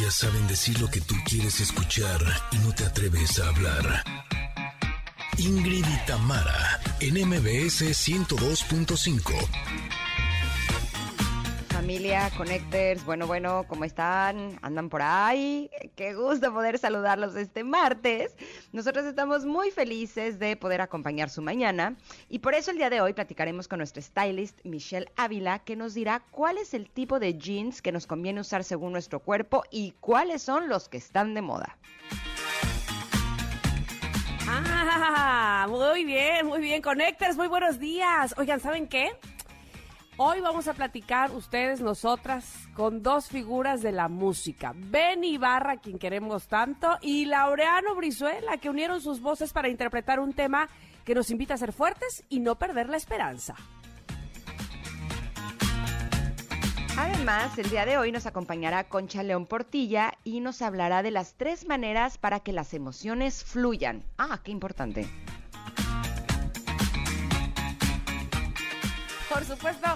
Ellas saben decir lo que tú quieres escuchar y no te atreves a hablar. Ingrid y Tamara, en MBS 102.5. Familia, Connectors, bueno, bueno, ¿cómo están? ¿Andan por ahí? Qué gusto poder saludarlos este martes. Nosotros estamos muy felices de poder acompañar su mañana y por eso el día de hoy platicaremos con nuestro stylist Michelle Ávila que nos dirá cuál es el tipo de jeans que nos conviene usar según nuestro cuerpo y cuáles son los que están de moda. Ah, muy bien, muy bien, Connectors, muy buenos días. Oigan, ¿saben qué? Hoy vamos a platicar ustedes, nosotras, con dos figuras de la música. Ben Ibarra, quien queremos tanto, y Laureano Brizuela, que unieron sus voces para interpretar un tema que nos invita a ser fuertes y no perder la esperanza. Además, el día de hoy nos acompañará Concha León Portilla y nos hablará de las tres maneras para que las emociones fluyan. Ah, qué importante. Por supuesto,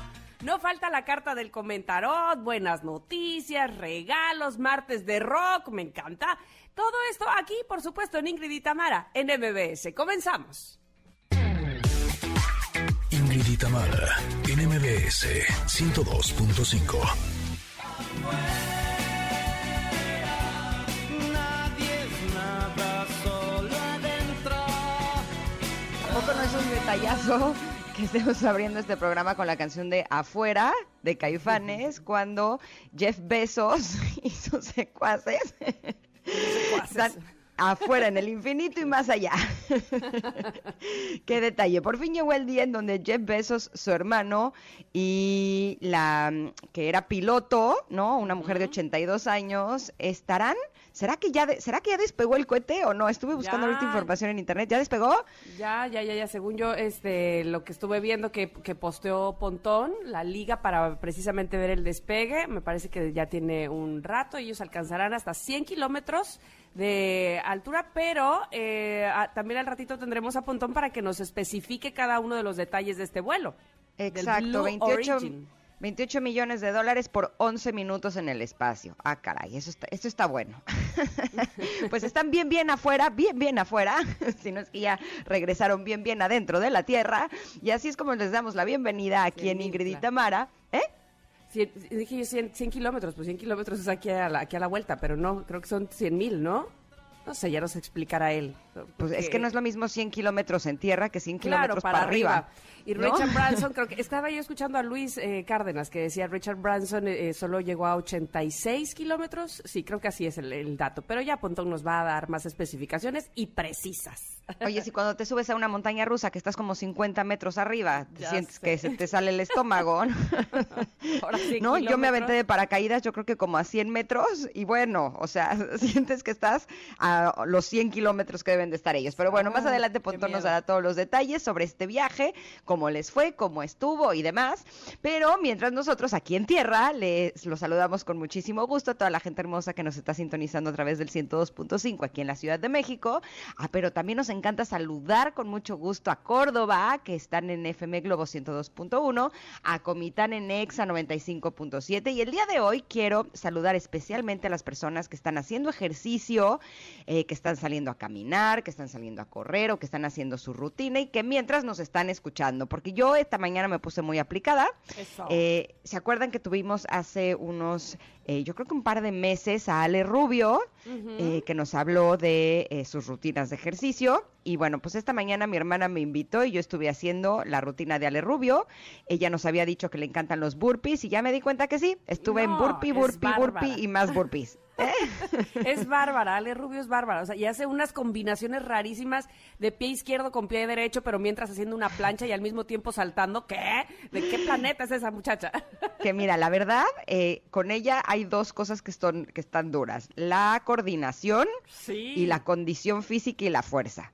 no falta la carta del comentarot, buenas noticias, regalos, martes de rock, me encanta. Todo esto aquí, por supuesto, en Ingrid y Tamara, en MBS. Comenzamos. Ingrid y Tamara, en MBS 102.5. ¿Tampoco no es un detallazo que estemos abriendo este programa con la canción de Afuera de Caifanes cuando Jeff Bezos y sus secuaces están afuera en el infinito y más allá. Qué detalle. Por fin llegó el día en donde Jeff Bezos, su hermano y la que era piloto, ¿no? Una mujer de 82 años, estarán ¿Será que ya será que ya despegó el cohete o no? Estuve buscando ahorita información en internet. ¿Ya despegó? Ya, ya, ya, ya. Según yo, este, lo que estuve viendo que, que posteó Pontón, la liga para precisamente ver el despegue, me parece que ya tiene un rato. Ellos alcanzarán hasta 100 kilómetros de altura, pero eh, también al ratito tendremos a Pontón para que nos especifique cada uno de los detalles de este vuelo. Exacto, 28. 28 millones de dólares por 11 minutos en el espacio. Ah, caray, eso está, esto está bueno. pues están bien, bien afuera, bien, bien afuera, si no es que ya regresaron bien, bien adentro de la Tierra. Y así es como les damos la bienvenida aquí en Ingrid y Tamara. ¿Eh? dije yo 100, kilómetros, pues 100 kilómetros es aquí a, la, aquí a la vuelta, pero no, creo que son 100 mil, ¿no? No sé, ya nos explicará él. Pues es que no es lo mismo 100 kilómetros en tierra que 100 kilómetros para, arriba. Y Richard Branson, creo que estaba yo escuchando a Luis eh, Cárdenas que decía Richard Branson eh, solo llegó a 86 kilómetros. Sí, creo que así es el, dato. Pero ya Pontón nos va a dar más especificaciones y precisas. Oye, si cuando te subes a una montaña rusa que estás como 50 metros arriba, sientes que se te sale el estómago. ¿no? Yo me aventé de paracaídas, yo creo que como a 100 metros. Y bueno, o sea, sientes que estás a los 100 kilómetros que deben de estar ellos. Pero bueno, más adelante Pontón nos dará todos los detalles sobre este viaje cómo les fue, cómo estuvo y demás. Pero mientras nosotros aquí en tierra les los saludamos con muchísimo gusto a toda la gente hermosa que nos está sintonizando a través del 102.5 aquí en la Ciudad de México. Ah, pero también nos encanta saludar con mucho gusto a Córdoba, que están en FM Globo 102.1, a Comitán en Exa 95.7 y el día de hoy quiero saludar especialmente a las personas que están haciendo ejercicio, eh, que están saliendo a caminar, que están saliendo a correr o que están haciendo su rutina y que mientras nos están escuchando porque yo esta mañana me puse muy aplicada. Eh, ¿Se acuerdan que tuvimos hace unos, eh, yo creo que un par de meses a Ale Rubio, eh, que nos habló de sus rutinas de ejercicio? Y bueno, pues esta mañana mi hermana me invitó y yo estuve haciendo la rutina de Ale Rubio. Ella nos había dicho que le encantan los burpees y ya me di cuenta que sí. Estuve en burpee, burpee, burpee y más burpees. Es bárbara, Ale Rubio es bárbara. O sea, y hace unas combinaciones rarísimas de pie izquierdo con pie derecho, pero mientras haciendo una plancha y al mismo tiempo saltando. ¿Qué? ¿De qué planeta es esa muchacha? que mira, la verdad, eh, con ella hay dos cosas que, están, que están duras. La coordinación y la condición física y la fuerza.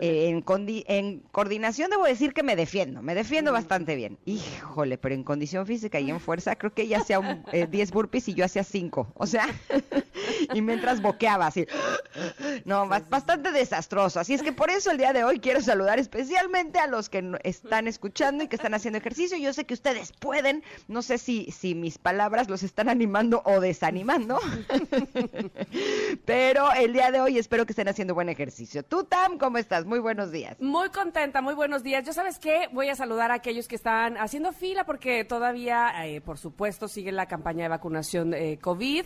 Eh, en, en, coordinación debo decir que me defiendo, me defiendo bastante bien. Híjole, pero en condición física y en fuerza creo que ella hacía 10 eh, burpees y yo hacía 5. O sea, y mientras boqueaba así. No, bastante desastroso. Así es que por eso el día de hoy quiero saludar especialmente a los que están escuchando y que están haciendo ejercicio. Yo sé que ustedes pueden, no sé si, si mis palabras los están animando o desanimando, pero el día de hoy espero que estén haciendo buen ejercicio. Tú, Tam, ¿cómo estás? Muy buenos días. Muy contenta, muy buenos días. Yo sabes qué, voy a saludar a aquellos que están haciendo fila porque todavía, eh, por supuesto, sigue la campaña de vacunación eh, COVID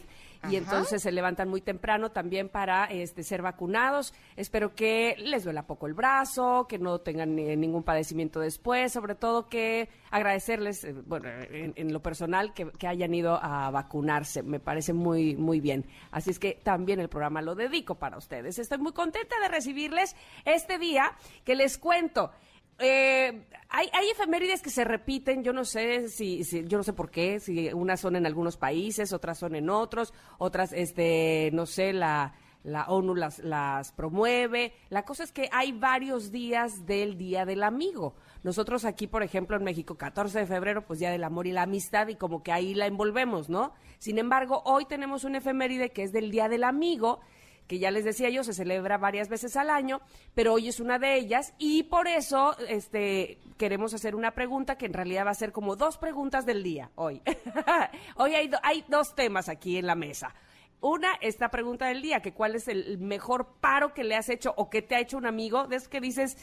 y entonces se levantan muy temprano también para este, ser vacunados. Espero que les duela poco el brazo, que no tengan eh, ningún padecimiento después, sobre todo que agradecerles, eh, bueno, en, lo personal, que, que, hayan ido a vacunarse. Me parece muy, muy bien. Así es que también el programa lo dedico para ustedes. Estoy muy contenta de recibirles este día que les cuento. Eh, hay, hay, efemérides que se repiten, yo no sé si, yo no sé por qué, si unas son en algunos países, otras son en otros, otras, este, no sé, la, la ONU las, las promueve. La cosa es que hay varios días del Día del Amigo. Nosotros aquí, por ejemplo, en México, 14 de febrero, pues Día del Amor y la Amistad, y como que ahí la envolvemos, ¿no? Sin embargo, hoy tenemos un efeméride que es del Día del Amigo, que ya les decía yo, se celebra varias veces al año, pero hoy es una de ellas y por eso este, queremos hacer una pregunta que en realidad va a ser como dos preguntas del día hoy. hoy hay, dos temas aquí en la mesa. Una, esta pregunta del día, que cuál es el mejor paro que le has hecho o que te ha hecho un amigo, de eso que dices,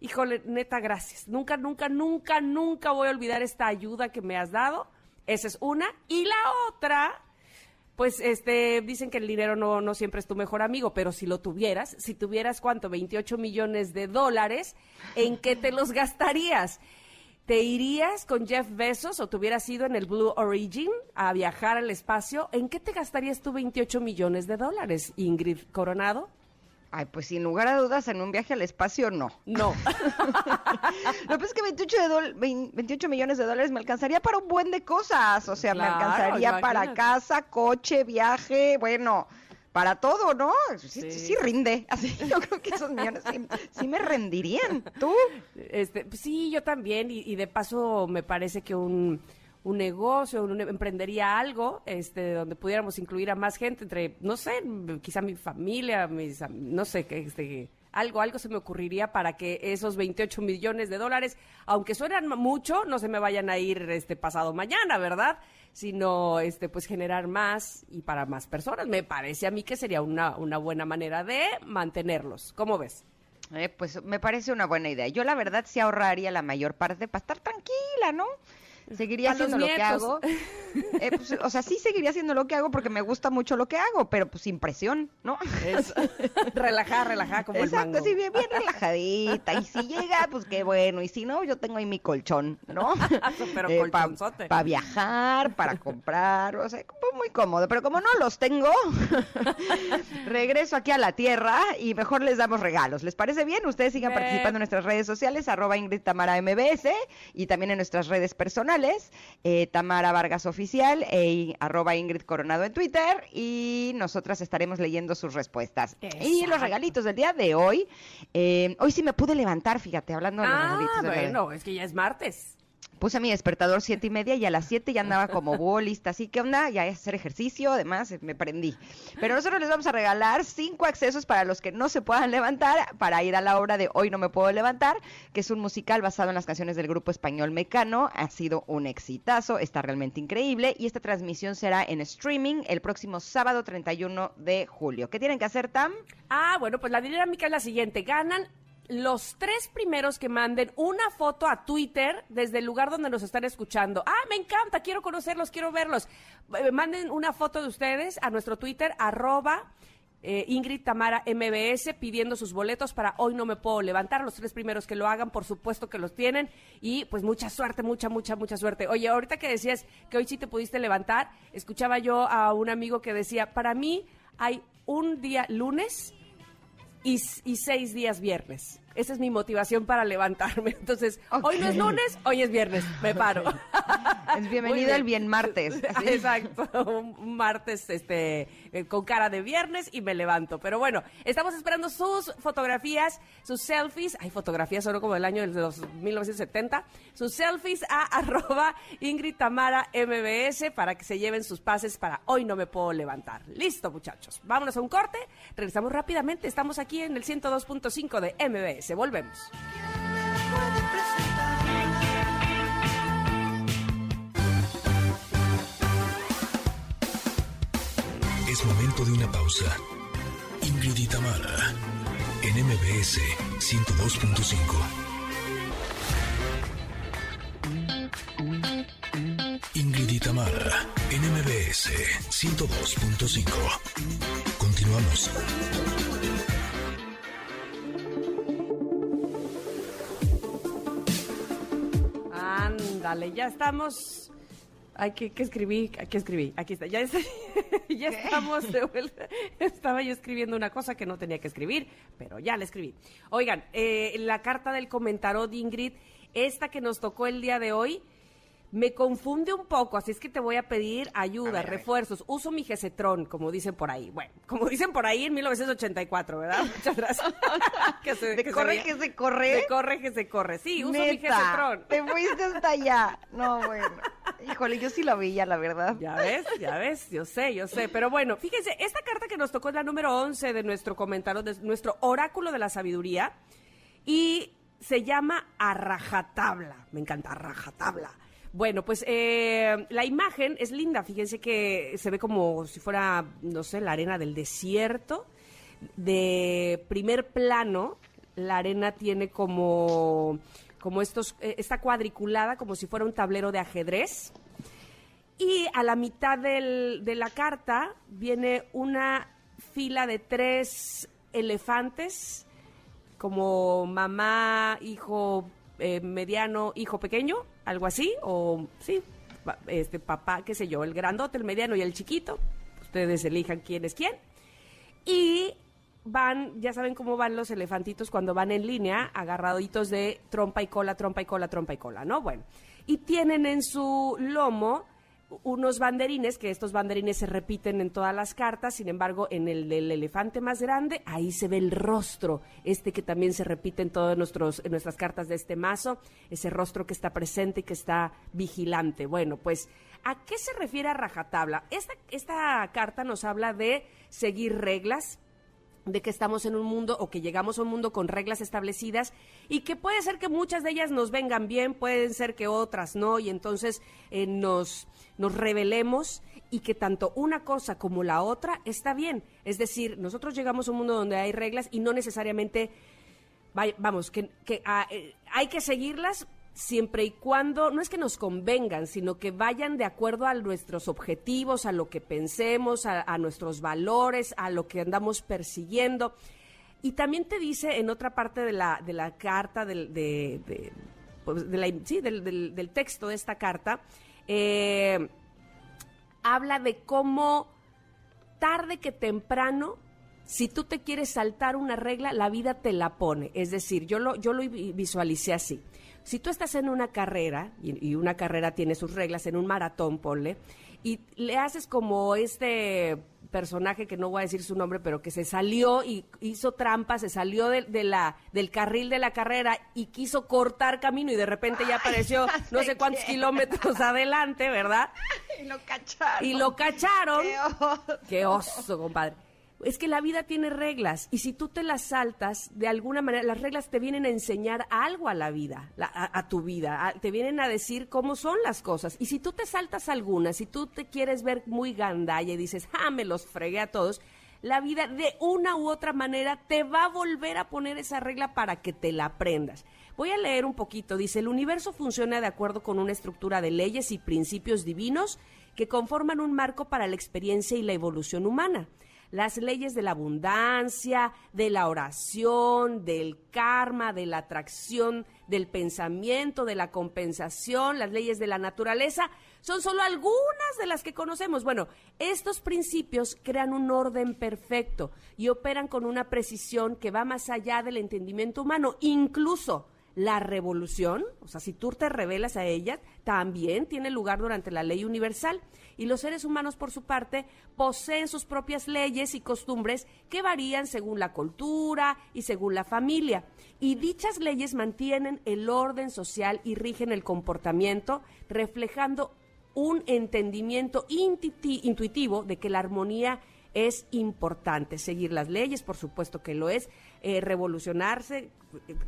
híjole, neta, gracias. Nunca, nunca, nunca, nunca voy a olvidar esta ayuda que me has dado. Esa es una. Y la otra pues este dicen que el dinero no, no siempre es tu mejor amigo, pero si lo tuvieras, si tuvieras cuánto, 28 millones de dólares, ¿en qué te los gastarías? ¿Te irías con Jeff Bezos o te hubieras ido en el Blue Origin a viajar al espacio? ¿En qué te gastarías tú 28 millones de dólares, Ingrid Coronado? Ay, pues sin lugar a dudas, en un viaje al espacio, no. No. Lo que es que 28, millones de dólares me alcanzaría para un buen de cosas. O sea, me alcanzaría para casa, coche, viaje, bueno, para todo, ¿no? Sí, sí. rinde. Así, yo creo que esos millones sí, me rendirían. ¿Tú? Este, sí, yo también. y de paso, me parece que un un negocio, un, emprendería algo, este, donde pudiéramos incluir a más gente, entre, no sé, quizá mi familia, mis, no sé, este, algo, algo se me ocurriría para que esos 28 millones de dólares, aunque suenan mucho, no se me vayan a ir este pasado mañana, ¿verdad? Sino, este, pues generar más y para más personas. Me parece a mí que sería una, una buena manera de mantenerlos. ¿Cómo ves? Eh, pues me parece una buena idea. Yo la verdad sí ahorraría la mayor parte para estar tranquila, ¿no? Seguiría haciendo lo que hago. Eh, pues, o sea, sí seguiría haciendo lo que hago porque me gusta mucho lo que hago, pero pues sin presión, ¿no? relajada, relajada como Exacto, el mango. sí, bien, bien relajadita. Y si llega, pues qué bueno. Y si no, yo tengo ahí mi colchón, ¿no? pero eh, Para viajar, para comprar, o sea, muy cómodo. Pero como no los tengo, regreso aquí a la tierra y mejor les damos regalos. ¿Les parece bien? Ustedes sigan participando en nuestras redes sociales, arroba Ingrid Tamara MBS y también en nuestras redes personales eh, Tamara Vargas Oficial e arroba Ingrid Coronado en Twitter y nosotras estaremos leyendo sus respuestas. Y los regalitos del día de hoy, eh, hoy sí me pude levantar, fíjate, hablando de los ah, regalitos. bueno, es que ya es martes puse mi despertador siete y media y a las siete ya andaba como bolista, así que onda, ya es hacer ejercicio, además eh, me prendí. Pero nosotros les vamos a regalar cinco accesos para los que no se puedan levantar, para ir a la obra de Hoy no me puedo levantar, que es un musical basado en las canciones del grupo español Mecano, ha sido un exitazo, está realmente increíble y esta transmisión será en streaming el próximo sábado 31 de julio. ¿Qué tienen que hacer, Tam? Ah, bueno, pues la dinámica es la siguiente, ganan los tres primeros que manden una foto a Twitter desde el lugar donde nos están escuchando. Ah, me encanta, quiero conocerlos, quiero verlos. Eh, manden una foto de ustedes a nuestro Twitter, arroba eh, Ingrid Tamara MBS, pidiendo sus boletos para hoy no me puedo levantar. Los tres primeros que lo hagan, por supuesto que los tienen. Y pues mucha suerte, mucha, mucha, mucha suerte. Oye, ahorita que decías que hoy sí te pudiste levantar, escuchaba yo a un amigo que decía, para mí hay un día lunes y, seis días viernes. Esa es mi motivación para levantarme. Entonces, hoy no es lunes, hoy es viernes. Me paro. Es bienvenido el bien martes. Exacto, un martes este eh, con cara de viernes y me levanto. Pero bueno, estamos esperando sus fotografías, sus selfies. Hay fotografías solo como del año de los 1970. Sus selfies a arroba Ingrid Tamara MBS para que se lleven sus pases para hoy no me puedo levantar. Listo, muchachos. Vámonos a un corte. Regresamos rápidamente. Estamos aquí en el 102.5 de MBS. Volvemos. Es momento de una pausa. Ingrid en MBS 102.5. Ingrid Tamara, en MBS 102.5. Continuamos. Ándale, ya estamos Ay, ¿qué, escribí? Aquí escribí. Aquí está. Ya, ya estamos de vuelta. Estaba yo escribiendo una cosa que no tenía que escribir, pero ya la escribí. Oigan, eh, la carta del comentario de Ingrid, esta que nos tocó el día de hoy, me confunde un poco, así es que te voy a pedir ayuda, refuerzos. Uso mi Gesetron, como dicen por ahí. Bueno, como dicen por ahí en 1984, ¿verdad? Muchas gracias. que se, ¿De corre que se corre? De corre que se corre. Sí, uso mi Gesetron. Te fuiste hasta allá. No, bueno. Híjole, yo sí lo vi ya, la verdad. Ya ves, ya ves, yo sé, yo sé. Pero bueno, fíjense, esta carta que nos tocó es la número 11 de nuestro comentario, de nuestro oráculo de la sabiduría. Y se llama Arrajatabla. Me encanta Arrajatabla. Bueno, pues eh, la imagen es linda. Fíjense que se ve como si fuera, no sé, la arena del desierto. De primer plano, la arena tiene como, como estos, eh, está cuadriculada como si fuera un tablero de ajedrez. Y a la mitad de la carta viene una fila de tres elefantes, como mamá, hijo eh, mediano, hijo pequeño, algo así, o sí, este papá, qué sé yo, el grandote, el mediano y el chiquito. Ustedes elijan quién es quién. Y van, ya saben cómo van los elefantitos cuando van en línea, agarraditos de trompa y cola, trompa y cola, trompa y cola, ¿no? Bueno, y tienen en su lomo unos banderines, que estos banderines se repiten en todas las cartas, sin embargo, en el del elefante más grande, ahí se ve el rostro, este que también se repite en todas nuestras cartas de este mazo, ese rostro que está presente y que está vigilante. Bueno, pues, ¿a qué se refiere a rajatabla? Esta, esta carta nos habla de seguir reglas, de que estamos en un mundo o que llegamos a un mundo con reglas establecidas y que puede ser que muchas de ellas nos vengan bien, pueden ser que otras no, y entonces eh, nos, nos revelemos y que tanto una cosa como la otra está bien. Es decir, nosotros llegamos a un mundo donde hay reglas y no necesariamente, vamos, que, ah, eh, hay que seguirlas, siempre y cuando, no es que nos convengan, sino que vayan de acuerdo a nuestros objetivos, a lo que pensemos, a, nuestros valores, a lo que andamos persiguiendo. Y también te dice en otra parte de la, de la carta, del, de, pues, sí, del, del, texto de esta carta, eh, habla de cómo tarde que temprano si tú te quieres saltar una regla, la vida te la pone. Es decir, yo lo, yo lo visualicé así si tú estás en una carrera, y, una carrera tiene sus reglas, en un maratón, ponle, y le haces como este personaje que no voy a decir su nombre, pero que se salió y hizo trampa, se salió de, la, del carril de la carrera y quiso cortar camino y de repente ya apareció no sé cuántos kilómetros adelante, ¿verdad? Y lo cacharon. Y lo cacharon. Qué oso compadre es que la vida tiene reglas y si tú te las saltas, de alguna manera, las reglas te vienen a enseñar algo a la vida, a, tu vida, te vienen a decir cómo son las cosas. Y si tú te saltas algunas, si tú te quieres ver muy gandalla y dices, ah, me los fregué a todos, la vida de una u otra manera te va a volver a poner esa regla para que te la aprendas. Voy a leer un poquito. Dice, el universo funciona de acuerdo con una estructura de leyes y principios divinos que conforman un marco para la experiencia y la evolución humana las leyes de la abundancia, de la oración, del karma, de la atracción, del pensamiento, de la compensación, las leyes de la naturaleza, son solo algunas de las que conocemos. Bueno, estos principios crean un orden perfecto y operan con una precisión que va más allá del entendimiento humano, incluso la revolución, o sea, si tú te revelas a ella, también tiene lugar durante la ley universal. Y los seres humanos, por su parte, poseen sus propias leyes y costumbres que varían según la cultura y según la familia. Y dichas leyes mantienen el orden social y rigen el comportamiento, reflejando un entendimiento intuitivo de que la armonía es importante. Seguir las leyes, por supuesto que lo es. Eh, revolucionarse,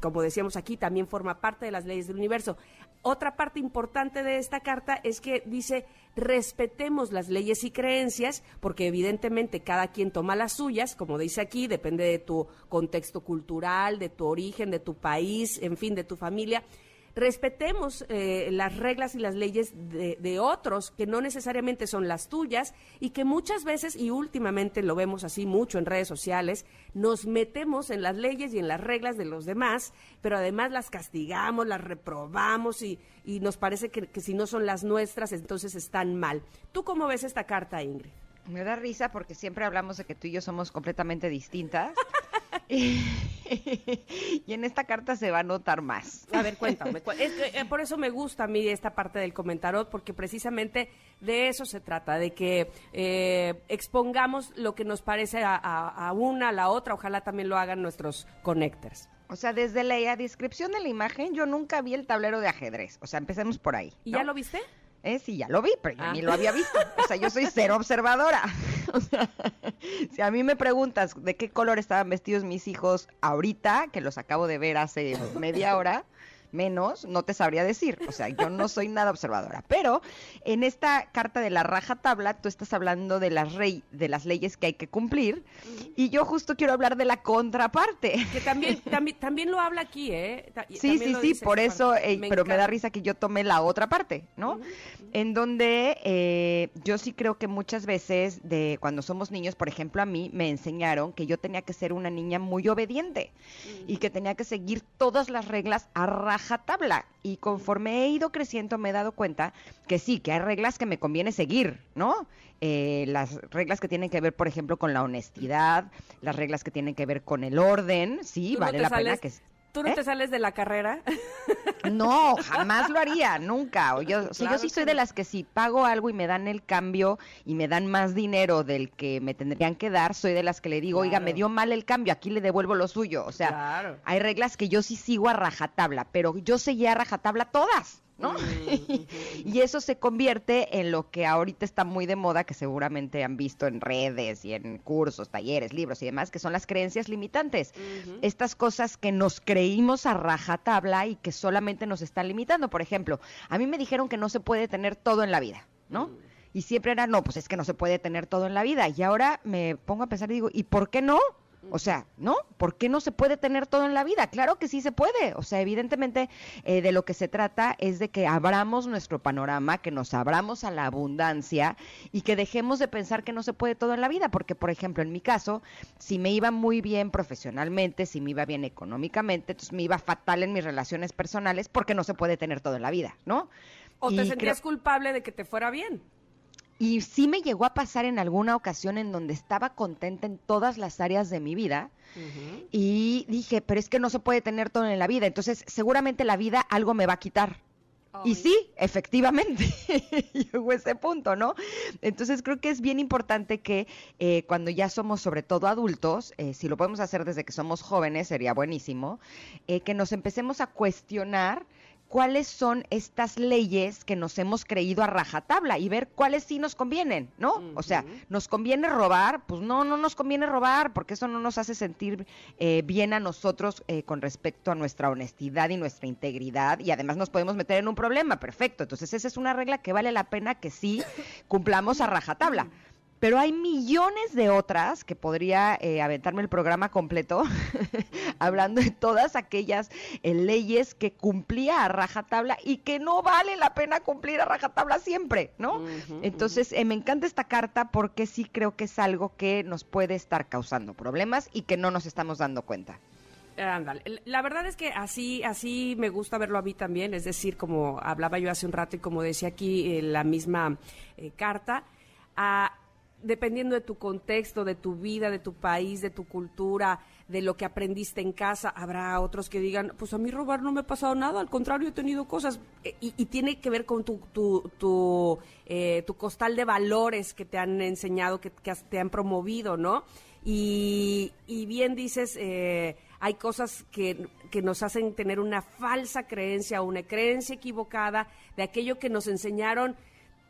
como decíamos aquí, también forma parte de las leyes del universo. Otra parte importante de esta carta es que dice respetemos las leyes y creencias, porque evidentemente cada quien toma las suyas, como dice aquí, depende de tu contexto cultural, de tu origen, de tu país, en fin, de tu familia respetemos eh, las reglas y las leyes de, otros, que no necesariamente son las tuyas y que muchas veces, y últimamente lo vemos así mucho en redes sociales, nos metemos en las leyes y en las reglas de los demás, pero además las castigamos, las reprobamos y, y nos parece que, que si no son las nuestras, entonces están mal. ¿Tú cómo ves esta carta, Ingrid? Me da risa porque siempre hablamos de que tú y yo somos completamente distintas. y, en esta carta se va a notar más. A ver, cuéntame. Eh, por eso me gusta a mí esta parte del comentario, porque precisamente de eso se trata, de que eh, expongamos lo que nos parece a, una, a la otra. Ojalá también lo hagan nuestros connectors. O sea, desde la descripción de la imagen, yo nunca vi el tablero de ajedrez. O sea, empecemos por ahí. ¿Y ya lo viste? Eh, sí, ya lo vi, pero yo ni ah. lo había visto. O sea, yo soy cero observadora. O sea, si a mí me preguntas de qué color estaban vestidos mis hijos ahorita, que los acabo de ver hace media hora, menos, no te sabría decir. O sea, yo no soy nada observadora. Pero en esta carta de la raja tabla, tú estás hablando de las, rey, de las leyes que hay que cumplir. Y yo justo quiero hablar de la contraparte. Que también, también, también lo habla aquí, ¿eh? sí, sí, sí, por eso, eh, pero me da risa que yo tome la otra parte, ¿no? En donde eh, yo sí creo que muchas veces, de cuando somos niños, por ejemplo, a mí me enseñaron que yo tenía que ser una niña muy obediente y que tenía que seguir todas las reglas a raja tabla. Y conforme he ido creciendo me he dado cuenta que sí, que hay reglas que me conviene seguir, ¿no? Eh, las reglas que tienen que ver, por ejemplo, con la honestidad, las reglas que tienen que ver con el orden, sí, vale la pena que... ¿Tú no te ¿Eh? sales de la carrera? No, jamás lo haría, nunca. Yo, yo sí soy de las que si pago algo y me dan el cambio y me dan más dinero del que me tendrían que dar, soy de las que le digo, oiga, me dio mal el cambio, aquí le devuelvo lo suyo. O sea, hay reglas que yo sí sigo a rajatabla, pero yo seguía a rajatabla todas. ¿No? y eso se convierte en lo que ahorita está muy de moda, que seguramente han visto en redes y en cursos, talleres, libros y demás, que son las creencias limitantes. Estas cosas que nos creímos a rajatabla y que solamente nos están limitando. Por ejemplo, a mí me dijeron que no se puede tener todo en la vida, ¿no? Y siempre era, no, pues es que no se puede tener todo en la vida. Y ahora me pongo a pensar y digo, ¿y por qué no? O sea, ¿no? ¿Por qué no se puede tener todo en la vida? Claro que sí se puede. O sea, evidentemente eh, de lo que se trata es de que abramos nuestro panorama, que nos abramos a la abundancia y que dejemos de pensar que no se puede todo en la vida. Porque, por ejemplo, en mi caso, si me iba muy bien profesionalmente, si me iba bien económicamente, entonces me iba fatal en mis relaciones personales porque no se puede tener todo en la vida, ¿no? O te sentías culpable de que te fuera bien. Y sí me llegó a pasar en alguna ocasión en donde estaba contenta en todas las áreas de mi vida y dije, pero es que no se puede tener todo en la vida, entonces seguramente la vida algo me va a quitar. Y sí, efectivamente, llegó ese punto, ¿no? Entonces creo que es bien importante que eh, cuando ya somos sobre todo adultos, eh, si lo podemos hacer desde que somos jóvenes, sería buenísimo, eh, que nos empecemos a cuestionar cuáles son estas leyes que nos hemos creído a rajatabla y ver cuáles sí nos convienen, ¿no? O sea, ¿nos conviene robar? Pues no, no nos conviene robar, porque eso no nos hace sentir eh, bien a nosotros eh, con respecto a nuestra honestidad y nuestra integridad, y además nos podemos meter en un problema, perfecto. Entonces, esa es una regla que vale la pena que sí cumplamos a rajatabla. Pero hay millones de otras que podría eh, aventarme el programa completo hablando de todas aquellas eh, leyes que cumplía a rajatabla y que no vale la pena cumplir a rajatabla siempre, ¿no? Entonces, eh, me encanta esta carta porque sí creo que es algo que nos puede estar causando problemas y que no nos estamos dando cuenta. La verdad es que así, así me gusta verlo a mí también, es decir, como hablaba yo hace un rato y como decía aquí la misma carta, a dependiendo de tu contexto, de tu vida, de tu país, de tu cultura, de lo que aprendiste en casa. Habrá otros que digan, pues a mí robar no me ha pasado nada, al contrario, he tenido cosas. Eh, y, tiene que ver con tu, tu, tu, eh, tu, costal de valores que te han enseñado, que, que te han promovido, ¿no? Y, y bien dices, eh, hay cosas que, que nos hacen tener una falsa creencia o una creencia equivocada de aquello que nos enseñaron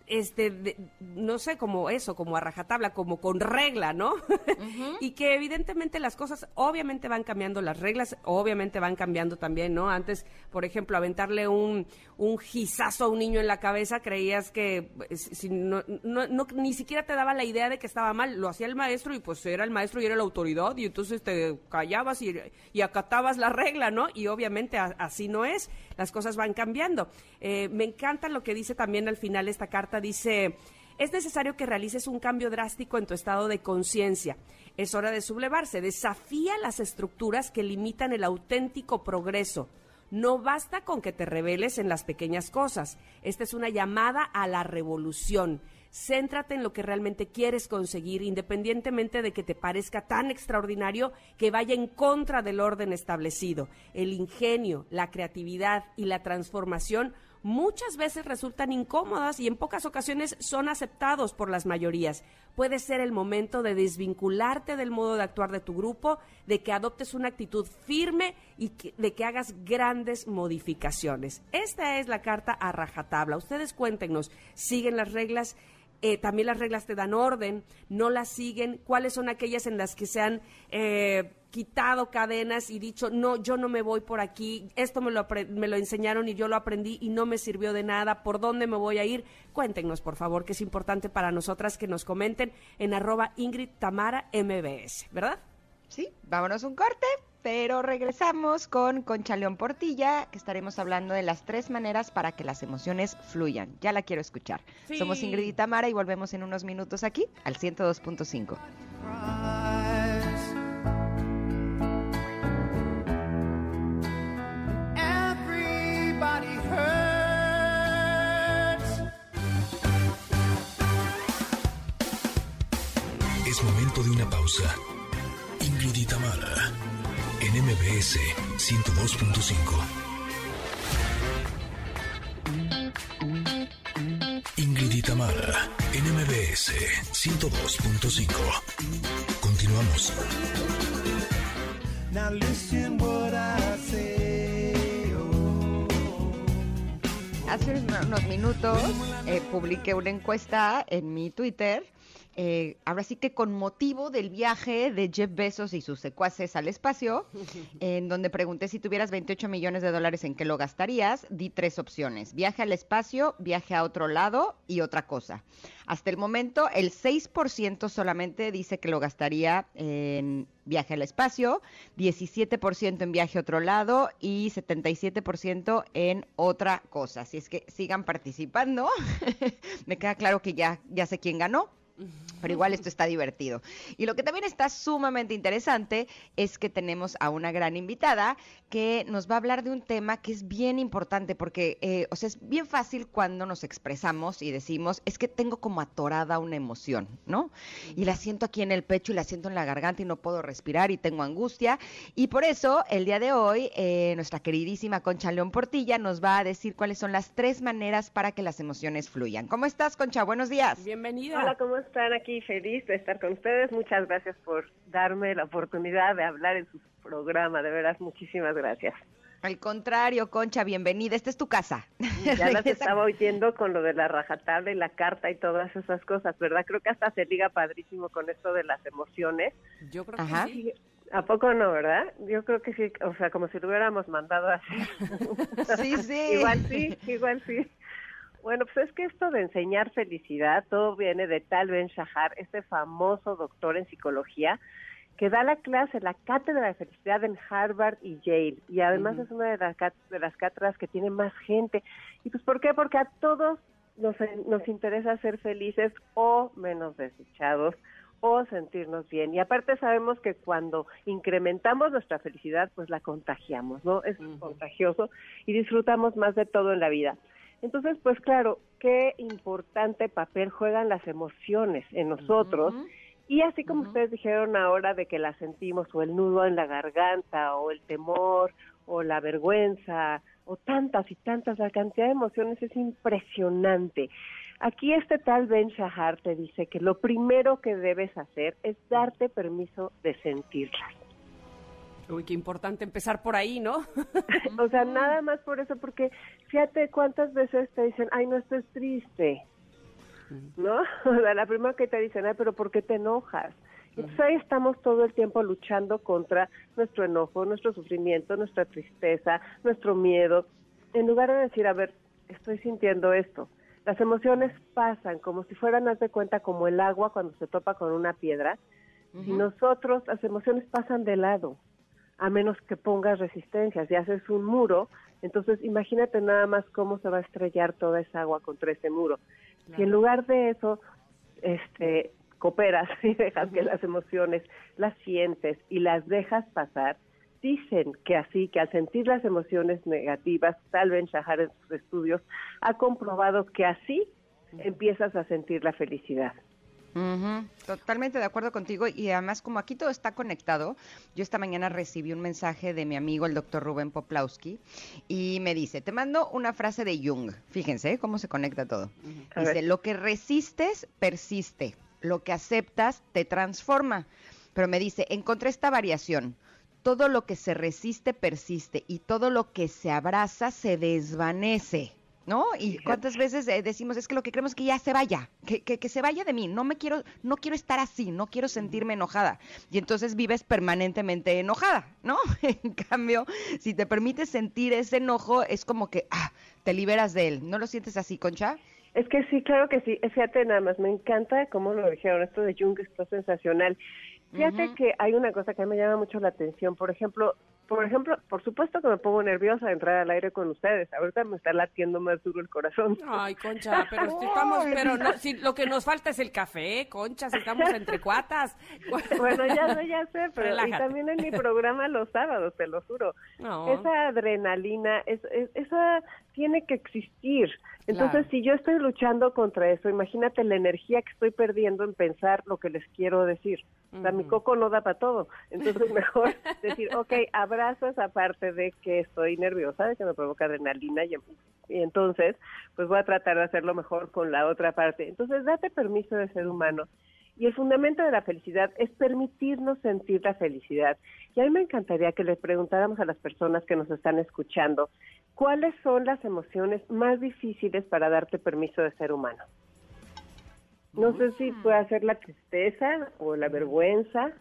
este, no sé, como eso, como a rajatabla, como con regla, ¿no? y que evidentemente las cosas obviamente van cambiando, las reglas obviamente van cambiando también, ¿no? Antes, por ejemplo, aventarle un, un gizazo a un niño en la cabeza, creías que eh, si no, no, ni siquiera te daba la idea de que estaba mal, lo hacía el maestro y pues era el maestro y era la autoridad y entonces te callabas y, y acatabas la regla, ¿no? Y obviamente así no es, las cosas van cambiando. Eh, me encanta lo que dice también al final esta carta dice, es necesario que realices un cambio drástico en tu estado de conciencia. Es hora de sublevarse. Desafía las estructuras que limitan el auténtico progreso. No basta con que te reveles en las pequeñas cosas. Esta es una llamada a la revolución. Céntrate en lo que realmente quieres conseguir, independientemente de que te parezca tan extraordinario que vaya en contra del orden establecido. El ingenio, la creatividad y la transformación muchas veces resultan incómodas y en pocas ocasiones son aceptados por las mayorías. Puede ser el momento de desvincularte del modo de actuar de tu grupo, de que adoptes una actitud firme y de que hagas grandes modificaciones. Esta es la carta a rajatabla. Ustedes cuéntenos, ¿siguen las reglas? Eh, también las reglas te dan orden, no las siguen, cuáles son aquellas en las que se han eh, quitado cadenas y dicho, no, yo no me voy por aquí, esto me lo, me lo enseñaron y yo lo aprendí y no me sirvió de nada, ¿por dónde me voy a ir? Cuéntenos, por favor, que es importante para nosotras que nos comenten en arroba Ingrid Tamara MBS, ¿verdad? Sí, vámonos un corte, pero regresamos con Concha León Portilla, que estaremos hablando de las tres maneras para que las emociones fluyan. Ya la quiero escuchar. Somos Ingrid y Tamara y volvemos en unos minutos aquí al 102.5. Es momento de una pausa. Ingrid y en MBS 102.5. Ingrid y en MBS 102.5. Continuamos. Hace unos minutos eh, publiqué una encuesta en mi Twitter eh, ahora sí que con motivo del viaje de Jeff Bezos y sus secuaces al espacio, en donde pregunté si tuvieras 28 millones de dólares en qué lo gastarías, di tres opciones, viaje al espacio, viaje a otro lado y otra cosa. Hasta el momento, el 6% solamente dice que lo gastaría en viaje al espacio, 17% en viaje a otro lado y 77% en otra cosa. Así es que sigan participando. Me queda claro que ya, ya sé quién ganó. Pero igual esto está divertido. Y lo que también está sumamente interesante es que tenemos a una gran invitada que nos va a hablar de un tema que es bien importante porque, eh, o sea, es bien fácil cuando nos expresamos y decimos, es que tengo como atorada una emoción, ¿no? Y la siento aquí en el pecho y la siento en la garganta y no puedo respirar y tengo angustia. Y por eso, el día de hoy, eh, nuestra queridísima Concha León Portilla nos va a decir cuáles son las tres maneras para que las emociones fluyan. ¿Cómo estás, Concha? Buenos días. Bienvenida. Hola, ¿cómo están? Aquí feliz de estar con ustedes. Muchas gracias por darme la oportunidad de hablar en su programa. De veras, muchísimas gracias. Al contrario, Concha, bienvenida. Esta es tu casa. Ya las estaba oyendo con lo de la rajatabla y la carta y todas esas cosas, ¿verdad? Creo que hasta se liga padrísimo con esto de las emociones. Yo creo que sí. ¿A poco no, verdad? Yo creo que sí, o sea, como si lo hubiéramos mandado así. Sí, sí. igual sí, igual sí. Bueno, pues es que esto de enseñar felicidad, todo viene de Tal Ben Shahar, este famoso doctor en psicología, que da la clase, la cátedra de felicidad en Harvard y Yale. Y además es una de las, de las cátedras que tiene más gente. ¿Y pues por qué? Porque a todos nos, nos interesa ser felices o menos desechados o sentirnos bien. Y aparte sabemos que cuando incrementamos nuestra felicidad, pues la contagiamos, ¿no? Es contagioso y disfrutamos más de todo en la vida. Entonces, pues claro, qué importante papel juegan las emociones en nosotros Y así como ustedes dijeron ahora de que la sentimos, o el nudo en la garganta, o el temor, o la vergüenza, o tantas y tantas, la cantidad de emociones es impresionante. Aquí este tal Ben Shahar te dice que lo primero que debes hacer es darte permiso de sentirlas. Uy, qué importante empezar por ahí, ¿no? o sea, nada más por eso, porque fíjate cuántas veces te dicen, ay, no estés triste, ¿no? O sea, la primera que te dicen, ay, pero ¿por qué te enojas? Entonces ahí estamos todo el tiempo luchando contra nuestro enojo, nuestro sufrimiento, nuestra tristeza, nuestro miedo, en lugar de decir, a ver, estoy sintiendo esto. Las emociones pasan como si fueran, haz de cuenta, como el agua cuando se topa con una piedra. Y nosotros, las emociones pasan de lado a menos que pongas resistencias y haces un muro, entonces imagínate nada más cómo se va a estrellar toda esa agua contra ese muro. Si en lugar de eso, este, cooperas y dejas que las emociones las sientes y las dejas pasar, dicen que así, que al sentir las emociones negativas, Tal Ben Shahar en sus estudios ha comprobado que así empiezas a sentir la felicidad. Totalmente de acuerdo contigo y además como aquí todo está conectado, yo esta mañana recibí un mensaje de mi amigo el doctor Rubén Poplawski y me dice, te mando una frase de Jung, fíjense ¿eh? cómo se conecta todo. Dice, lo que resistes persiste, lo que aceptas te transforma, pero me dice, encontré esta variación, todo lo que se resiste persiste y todo lo que se abraza se desvanece. ¿No? Y cuántas veces eh, decimos, es que lo que queremos es que ya se vaya, que, que, se vaya de mí, no me quiero, no quiero estar así, no quiero sentirme enojada. Y entonces vives permanentemente enojada, ¿no? en cambio, si te permites sentir ese enojo, es como que, ah, te liberas de él. ¿No lo sientes así, Concha? Es que sí, claro que sí. Fíjate nada más, me encanta cómo lo dijeron, esto de Jung está sensacional. Fíjate que hay una cosa que me llama mucho la atención. Por ejemplo, por ejemplo, por supuesto que me pongo nerviosa de entrar al aire con ustedes. Ahorita me está latiendo más duro el corazón. Ay, Concha, pero estamos, pero no, si lo que nos falta es el café, Concha, si estamos entre cuatas. Bueno, ya sé, ya sé, pero y también en mi programa los sábados, te lo juro. Esa adrenalina, es, esa tiene que existir. Entonces, si yo estoy luchando contra eso, imagínate la energía que estoy perdiendo en pensar lo que les quiero decir. O sea, mi coco no da para todo. Entonces, mejor decir, ok, abrazo esa parte de que estoy nerviosa, de que me provoca adrenalina, y, y entonces, pues voy a tratar de hacerlo mejor con la otra parte. Entonces, date permiso de ser humano. Y el fundamento de la felicidad es permitirnos sentir la felicidad. Y a mí me encantaría que les preguntáramos a las personas que nos están escuchando, ¿cuáles son las emociones más difíciles para darte permiso de ser humano? No sé si puede ser la tristeza o la vergüenza.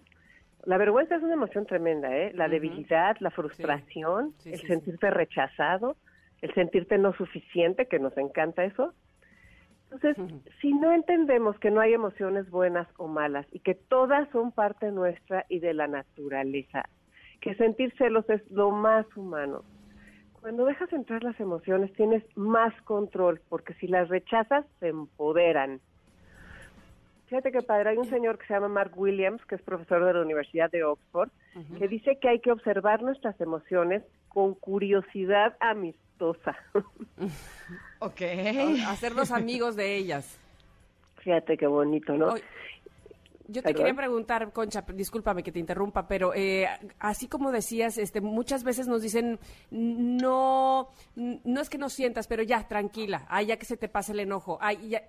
La vergüenza es una emoción tremenda, ¿eh? La debilidad, la frustración, el sentirte rechazado, el sentirte no suficiente, que nos encanta eso. Entonces, si no entendemos que no hay emociones buenas o malas y que todas son parte nuestra y de la naturaleza, que sentir celos es lo más humano, cuando dejas entrar las emociones tienes más control, porque si las rechazas, se empoderan. Fíjate que padre, hay un señor que se llama Mark Williams, que es profesor de la Universidad de Oxford, que dice que hay que observar nuestras emociones con curiosidad amistosa. ok. Hacernos amigos de ellas. Fíjate qué bonito, ¿no? Yo te quería preguntar, Concha, discúlpame que te interrumpa, pero eh, así como decías, este, muchas veces nos dicen, no, no es que no sientas, pero ya, tranquila, ay, ya que se te pase el enojo, ay, ya,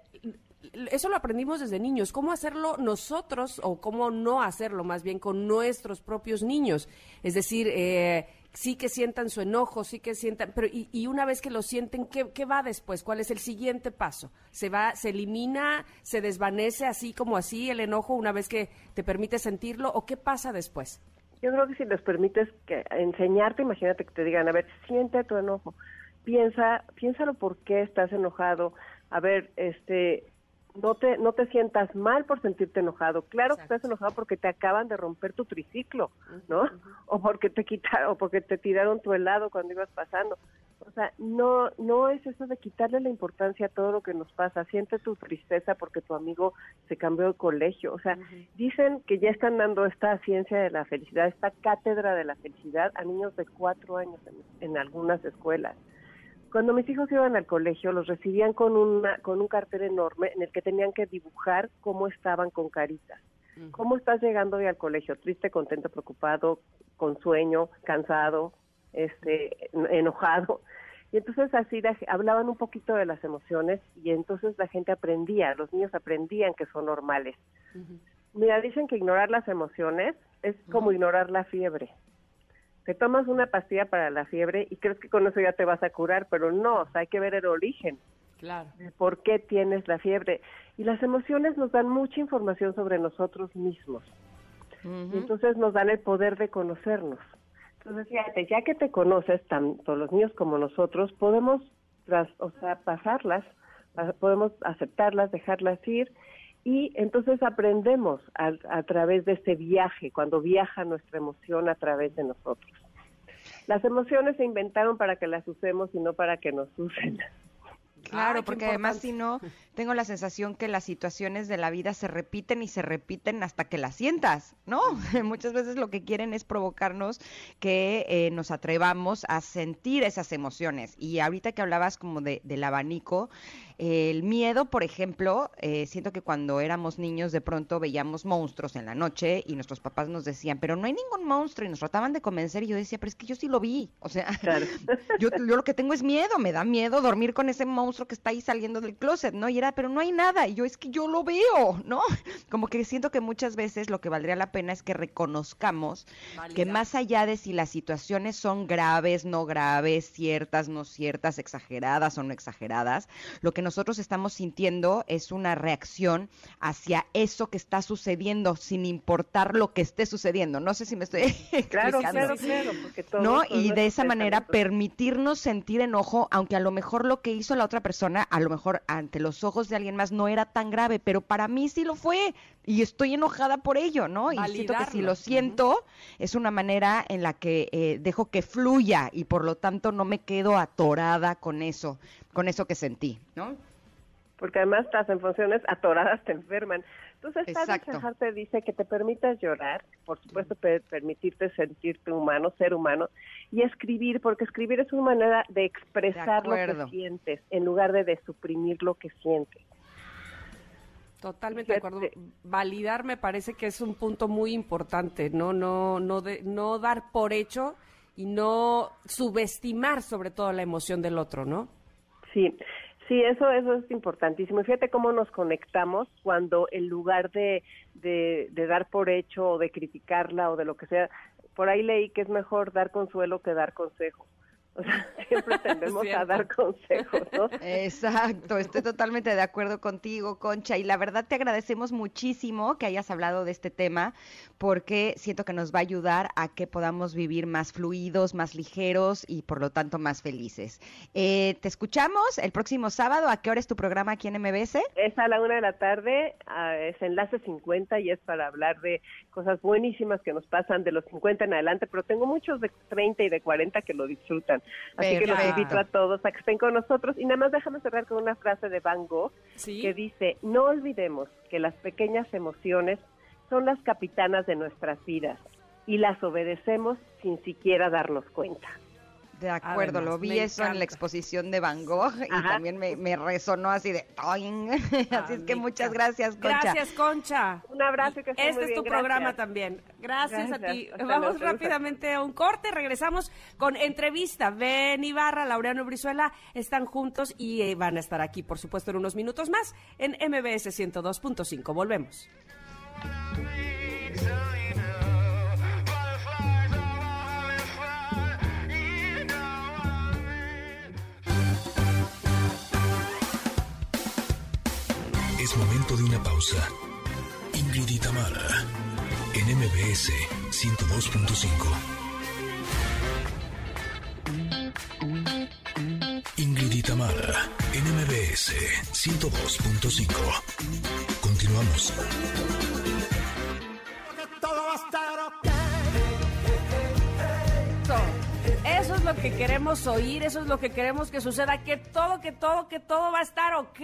eso lo aprendimos desde niños, cómo hacerlo nosotros o cómo no hacerlo más bien con nuestros propios niños. Es decir, eh, sí que sientan su enojo, sí que sientan, pero y, una vez que lo sienten, ¿qué, ¿qué, va después? ¿Cuál es el siguiente paso? ¿Se va, se elimina, se desvanece así como así el enojo una vez que te permite sentirlo o qué pasa después? Yo creo que si les permites que enseñarte, imagínate que te digan, a ver, siente tu enojo, piensa, piénsalo por qué estás enojado, a ver, este, no te, no te sientas mal por sentirte enojado. Claro que estás enojado porque te acaban de romper tu triciclo, ¿no? O porque te quitaron, o porque te tiraron tu helado cuando ibas pasando. O sea, no, no es eso de quitarle la importancia a todo lo que nos pasa. Siente tu tristeza porque tu amigo se cambió de colegio. O sea, dicen que ya están dando esta ciencia de la felicidad, esta cátedra de la felicidad a niños de cuatro años en algunas escuelas. Cuando mis hijos iban al colegio, los recibían con, una, con un cartel enorme en el que tenían que dibujar cómo estaban con caritas. ¿Cómo estás llegando hoy al colegio? Triste, contento, preocupado, con sueño, cansado, este, enojado. Y entonces así hablaban un poquito de las emociones y entonces la gente aprendía, los niños aprendían que son normales. Mira, dicen que ignorar las emociones es como ignorar la fiebre. Te tomas una pastilla para la fiebre y crees que con eso ya te vas a curar, pero no, o sea, hay que ver el origen. Claro. De por qué tienes la fiebre. Y las emociones nos dan mucha información sobre nosotros mismos. y entonces nos dan el poder de conocernos. Entonces, fíjate, ya que te conoces, tanto los niños como nosotros, podemos o sea, pasarlas, podemos aceptarlas, dejarlas ir, y entonces aprendemos a, a través de ese viaje, cuando viaja nuestra emoción a través de nosotros. Las emociones se inventaron para que las usemos y no para que nos usen. Claro, porque además si no, tengo la sensación que las situaciones de la vida se repiten y se repiten hasta que las sientas, ¿no? Muchas veces lo que quieren es provocarnos que eh, nos atrevamos a sentir esas emociones. Y ahorita que hablabas como de, del abanico, el miedo, por ejemplo, eh, siento que cuando éramos niños de pronto veíamos monstruos en la noche y nuestros papás nos decían, pero no hay ningún monstruo y nos trataban de convencer y yo decía, pero es que yo sí lo vi. O sea, yo, yo lo que tengo es miedo, me da miedo dormir con ese monstruo que está ahí saliendo del closet, ¿no? Y era, pero no hay nada. Y yo es que yo lo veo, ¿no? Como que siento que muchas veces lo que valdría la pena es que reconozcamos que más allá de si las situaciones son graves, no graves, ciertas, no ciertas, exageradas o no exageradas, lo que nosotros estamos sintiendo es una reacción hacia eso que está sucediendo, sin importar lo que esté sucediendo. No sé si me estoy claro, claro, claro, porque todo, ¿no? y de esa manera permitirnos sentir enojo, aunque a lo mejor lo que hizo la otra persona, a lo mejor ante los ojos de alguien más no era tan grave, pero para mí sí lo fue y estoy enojada por ello, ¿no? Y siento que si lo siento es una manera en la que eh, dejo que fluya y por lo tanto no me quedo atorada con eso con eso que sentí, ¿no? Porque además las emociones atoradas te enferman. Entonces, te dice que te permitas llorar, por supuesto, permitirte sentirte humano, ser humano, y escribir, porque escribir es una manera de expresar lo que sientes, en lugar de, de suprimir lo que sientes. Totalmente de acuerdo. Validar me parece que es un punto muy importante, no, no, no, de, no dar por hecho y no subestimar sobre todo la emoción del otro, ¿no? Sí, sí, eso, eso es importantísimo. fíjate cómo nos conectamos cuando en lugar de, de, de dar por hecho o de criticarla o de lo que sea, por ahí leí que es mejor dar consuelo que dar consejo. O sea, siempre tendemos a dar consejos, ¿no? Exacto, estoy totalmente de acuerdo contigo, Concha, y la verdad te agradecemos muchísimo que hayas hablado de este tema, porque siento que nos va a ayudar a que podamos vivir más fluidos, más ligeros y por lo tanto más felices. Eh, te escuchamos el próximo sábado, ¿a qué hora es tu programa aquí en MBS? Es a la una de la tarde, es Enlace 50 y es para hablar de cosas buenísimas que nos pasan de los 50 en adelante, pero tengo muchos de 30 y de 40 que lo disfrutan. Así que los invito a todos a que estén con nosotros. Y nada más déjame cerrar con una frase de Van Gogh que dice, no olvidemos que las pequeñas emociones son las capitanas de nuestras vidas y las obedecemos sin siquiera darnos cuenta. De acuerdo, lo vi eso en la exposición de Van Gogh y también me, resonó así de así es que muchas gracias, Concha. Gracias, Concha. Un abrazo que Este es tu programa también. Gracias, a ti. Vamos rápidamente a un corte, regresamos con entrevista. Ben Ibarra, Laureano Brizuela están juntos y eh, van a estar aquí, por supuesto, en unos minutos más en MBS 102.5. Volvemos. Pausa. Ingrid y en MBS 102.5. Ingrid y en MBS 102.5. Continuamos. Eso es lo que queremos oír, eso es lo que queremos que suceda, que todo, que todo, que todo va a estar ok.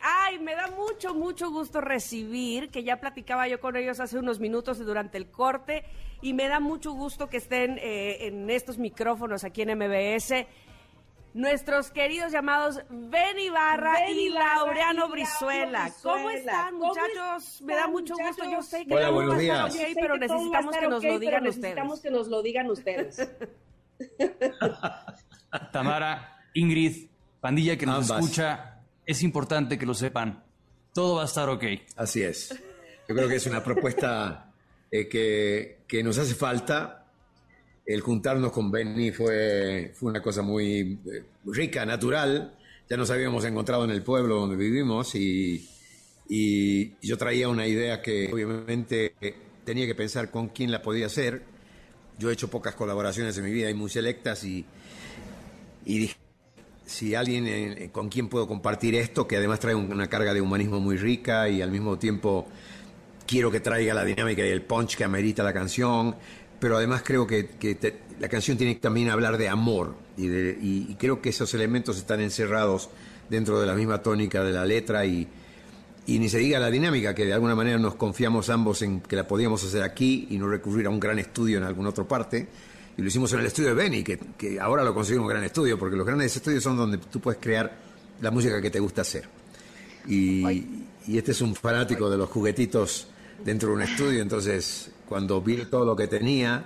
Ay, me da mucho, mucho gusto recibir, que ya platicaba yo con ellos hace unos minutos durante el corte, y me da mucho gusto que estén eh, en estos micrófonos aquí en MBS nuestros queridos llamados Benny Barra y Laureano Brizuela. ¿Cómo están, muchachos? Me da mucho gusto. Yo sé que Hola, buenos días. pero necesitamos que nos lo digan ustedes. Necesitamos que nos lo digan ustedes. Tamara, Ingrid, pandilla que nos escucha, es importante que lo sepan. Todo va a estar ok. Así es. Yo creo que es una propuesta eh, que, que nos hace falta el juntarnos con Benny fue, fue una cosa muy eh, rica, natural. Ya nos habíamos encontrado en el pueblo donde vivimos y, y yo traía una idea que obviamente tenía que pensar con quién la podía hacer. Yo he hecho pocas colaboraciones en mi vida y muy selectas y, y dije, si alguien eh, con quien puedo compartir esto, que además trae una carga de humanismo muy rica y al mismo tiempo quiero que traiga la dinámica y el punch que amerita la canción, pero además creo que, la canción tiene que también hablar de amor y, creo que esos elementos están encerrados dentro de la misma tónica de la letra y, ni se diga la dinámica, que de alguna manera nos confiamos ambos en que la podíamos hacer aquí y no recurrir a un gran estudio en alguna otra parte. Y lo hicimos en el estudio de Benny, que, que ahora lo conseguimos un gran estudio, porque los grandes estudios son donde tú puedes crear la música que te gusta hacer. Y, y este es un fanático de los juguetitos dentro de un estudio, entonces cuando vi todo lo que tenía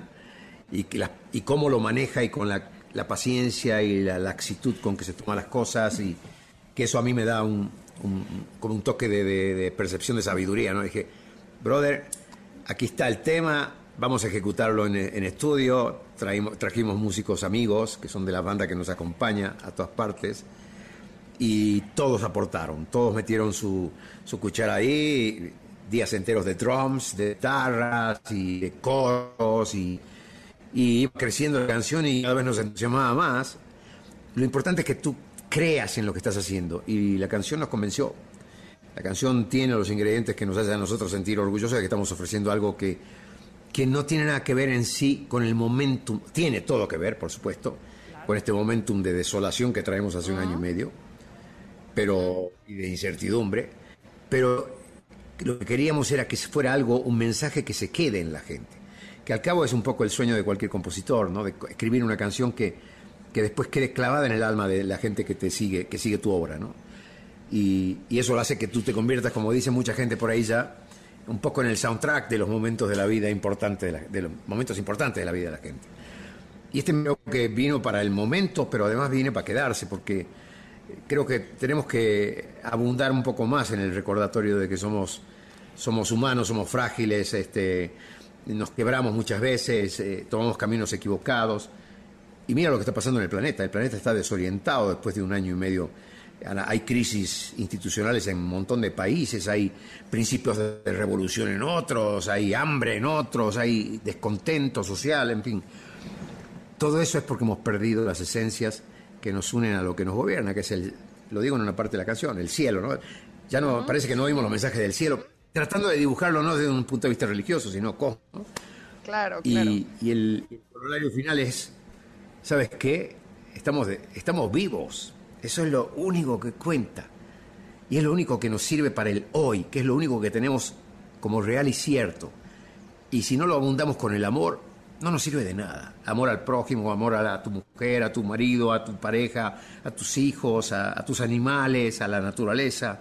y, y cómo lo maneja y con la, paciencia y la laxitud con que se toman las cosas y que eso a mí me da un, como un toque de, percepción de sabiduría, ¿no? Dije, brother, aquí está el tema, vamos a ejecutarlo en, estudio, trajimos músicos amigos que son de la banda que nos acompaña a todas partes y todos aportaron, todos metieron su, su cuchara ahí, días enteros de drums, de guitarras y de coros y, y creciendo la canción y cada vez nos entusiasmaba más. Lo importante es que tú creas en lo que estás haciendo y la canción nos convenció. La canción tiene los ingredientes que nos hacen a nosotros sentir orgullosos de que estamos ofreciendo algo que, que no tiene nada que ver en sí con el momentum, tiene todo que ver, por supuesto, con este momentum de desolación que traemos hace un año y medio, pero y de incertidumbre, pero lo que queríamos era que fuera algo, un mensaje que se quede en la gente. Que al cabo es un poco el sueño de cualquier compositor, ¿no? De escribir una canción que, que después quede clavada en el alma de la gente que te sigue, que sigue tu obra, ¿no? Y, eso lo hace que tú te conviertas, como dice mucha gente por ahí ya, un poco en el soundtrack de los momentos de la vida importante, de, los momentos importantes de la vida de la gente. Y este creo que vino para el momento, pero además viene para quedarse, porque creo que tenemos que abundar un poco más en el recordatorio de que somos somos humanos, somos frágiles, este, nos quebramos muchas veces, eh, tomamos caminos equivocados. Y mira lo que está pasando en el planeta. El planeta está desorientado después de un año y medio. Hay crisis institucionales en un montón de países, hay principios de revolución en otros, hay hambre en otros, hay descontento social, en fin. Todo eso es porque hemos perdido las esencias que nos unen a lo que nos gobierna, que es el, lo digo en una parte de la canción, el cielo, ¿no? Ya no, parece que no oímos los mensajes del cielo, tratando de dibujarlo no desde un punto de vista religioso, sino cósmico. Claro, claro. Y, el, el final es, ¿sabes qué? Estamos, estamos vivos. Eso es lo único que cuenta. Y es lo único que nos sirve para el hoy, que es lo único que tenemos como real y cierto. Y si no lo abundamos con el amor, no nos sirve de nada. Amor al prójimo, amor a, tu mujer, a tu marido, a tu pareja, a tus hijos, a tus animales, a la naturaleza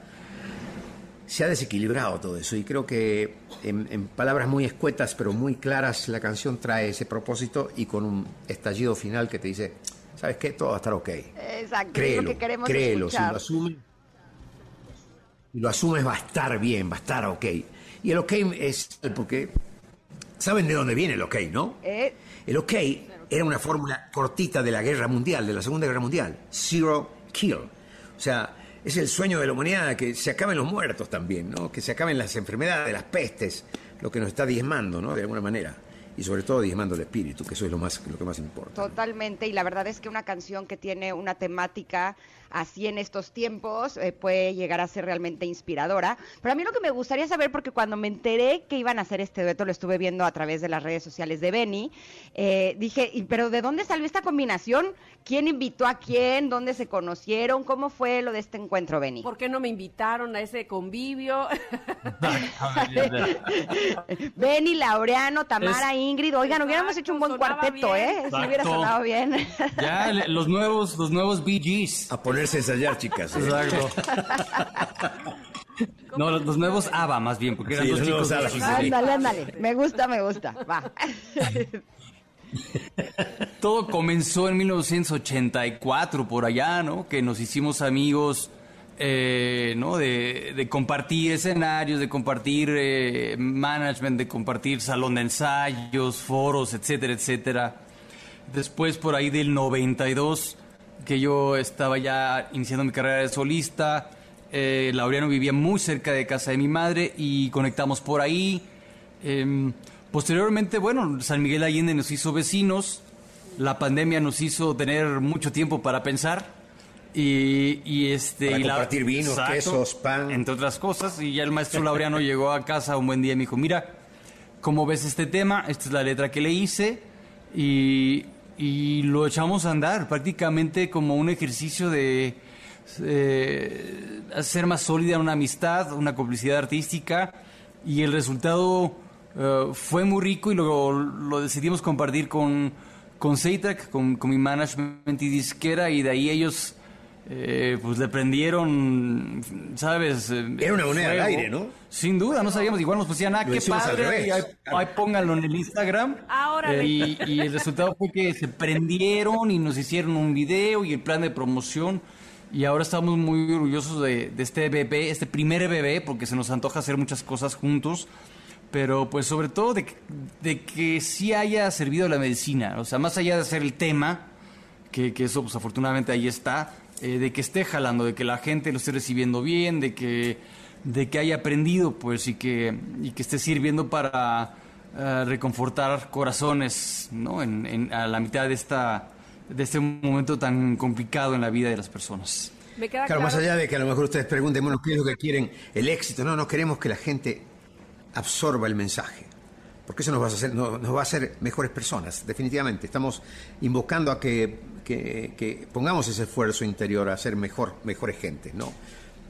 se ha desequilibrado todo eso y creo que en, palabras muy escuetas pero muy claras la canción trae ese propósito y con un estallido final que te dice, ¿sabes qué? Todo va a estar ok. Exacto, créelo, lo que queremos créelo, si lo asumes, si lo asumes va a estar bien, va a estar ok. Y el ok es porque, ¿saben de dónde viene el ok, no? Eh, el ok era una fórmula cortita de la guerra mundial, de la Segunda Guerra Mundial, zero kill. O sea, es el sueño de la humanidad, que se acaben los muertos también, ¿no? que se acaben las enfermedades, las pestes, lo que nos está diezmando, ¿no? de alguna manera y sobre todo diezmando el espíritu, que eso es lo más lo que más importa. Totalmente, y la verdad es que una canción que tiene una temática así en estos tiempos eh, puede llegar a ser realmente inspiradora. Pero a mí lo que me gustaría saber, porque cuando me enteré que iban a hacer este dueto, lo estuve viendo a través de las redes sociales de Benny, eh, dije, ¿pero de dónde salió esta combinación? ¿Quién invitó a quién? ¿Dónde se conocieron? ¿Cómo fue lo de este encuentro, Benny? ¿Por qué no me invitaron a ese convivio? Benny, Laureano, Tamara, Ingrid. Oigan, hubiéramos hecho un buen cuarteto, ¿eh? Si hubiera sonado bien. Ya, los nuevos, los nuevos Bee A ponerse a ensayar, chicas. ¿eh? Exacto. No, los, nuevos ABBA más bien, porque eran dos chicos. Ándale, ándale. Me gusta, me gusta. Va. Todo comenzó en 1984, por allá, ¿no? Que nos hicimos amigos, eh, ¿no? De, compartir escenarios, de compartir eh, management, de compartir salón de ensayos, foros, etcétera, etcétera. Después, por ahí del 92, que yo estaba ya iniciando mi carrera de solista, eh, Laureano vivía muy cerca de casa de mi madre y conectamos por ahí. Em, posteriormente, bueno, San Miguel Allende nos hizo vecinos, la pandemia nos hizo tener mucho tiempo para pensar. Y, este para compartir vinos, quesos, pan entre otras cosas y ya el maestro Laureano llegó a casa un buen día y me dijo mira cómo ves este tema esta es la letra que le hice y, y lo echamos a andar prácticamente como un ejercicio de eh, hacer más sólida una amistad, una complicidad artística y el resultado eh, fue muy rico y lo, lo decidimos compartir con, con con, con, mi management y disquera y de ahí ellos eh, pues le prendieron, ¿sabes? Eh, Era una moneda al aire, ¿no? Sin duda, no sabíamos, igual nos pusían, ah, qué padre, ahí, pónganlo en el Instagram. Ahora. y, y el resultado fue que se prendieron y nos hicieron un video y el plan de promoción y ahora estamos muy orgullosos de, este bebé, este primer bebé, porque se nos antoja hacer muchas cosas juntos, pero pues sobre todo de, de que sí haya servido la medicina, o sea, más allá de hacer el tema, que, que eso pues afortunadamente ahí está, eh, de que esté jalando, de que la gente lo esté recibiendo bien, de que, de que haya aprendido, pues, y que, y que esté sirviendo para uh, reconfortar corazones, ¿no? En, en, a la mitad de esta de este momento tan complicado en la vida de las personas. claro, más allá de que a lo mejor ustedes pregunten, bueno, ¿qué es lo que quieren? El éxito. No, no queremos que la gente absorba el mensaje. Porque eso nos va a hacer, nos va a hacer mejores personas, definitivamente. Estamos invocando a que, que, pongamos ese esfuerzo interior a ser mejor, mejores gente, ¿no?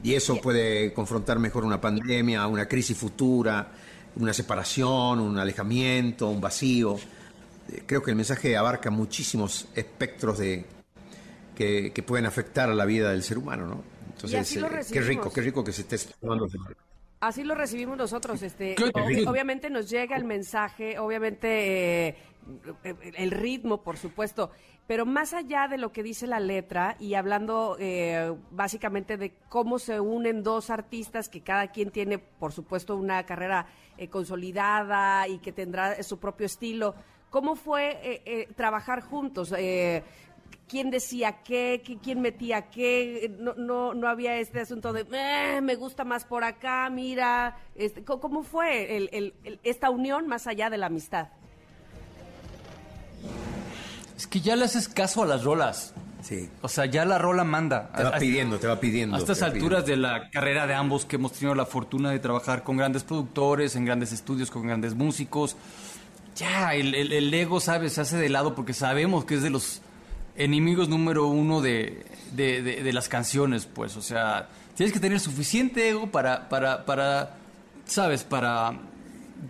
Y eso puede confrontar mejor una pandemia, una crisis futura, una separación, un alejamiento, un vacío creo que el mensaje abarca muchísimos espectros de que, pueden afectar a la vida del ser humano, ¿no? Entonces, eh, qué rico, qué rico que se esté tomando. Así lo recibimos nosotros. Este, obviamente nos llega el mensaje, obviamente eh, el ritmo, por supuesto, pero más allá de lo que dice la letra y hablando eh, básicamente de cómo se unen dos artistas que cada quien tiene, por supuesto, una carrera consolidada y que tendrá su propio estilo. ¿Cómo fue eh, eh, trabajar juntos? Eh, ¿Quién decía qué, ¿Quién metía qué? No, no, no había este asunto de me gusta más por acá, mira. Este, ¿Cómo fue esta unión más allá de la amistad? Es que ya le haces caso a las rolas. Sí. O sea, ya la rola manda. Te va pidiendo, te va pidiendo. A estas alturas de la carrera de ambos que hemos tenido la fortuna de trabajar con grandes productores, en grandes estudios, con grandes músicos ya, el, ego, ¿sabes? Se hace de lado porque sabemos que es de los enemigos número uno de, las canciones, pues. O sea, tienes que tener suficiente ego para, para, para ¿sabes? Para,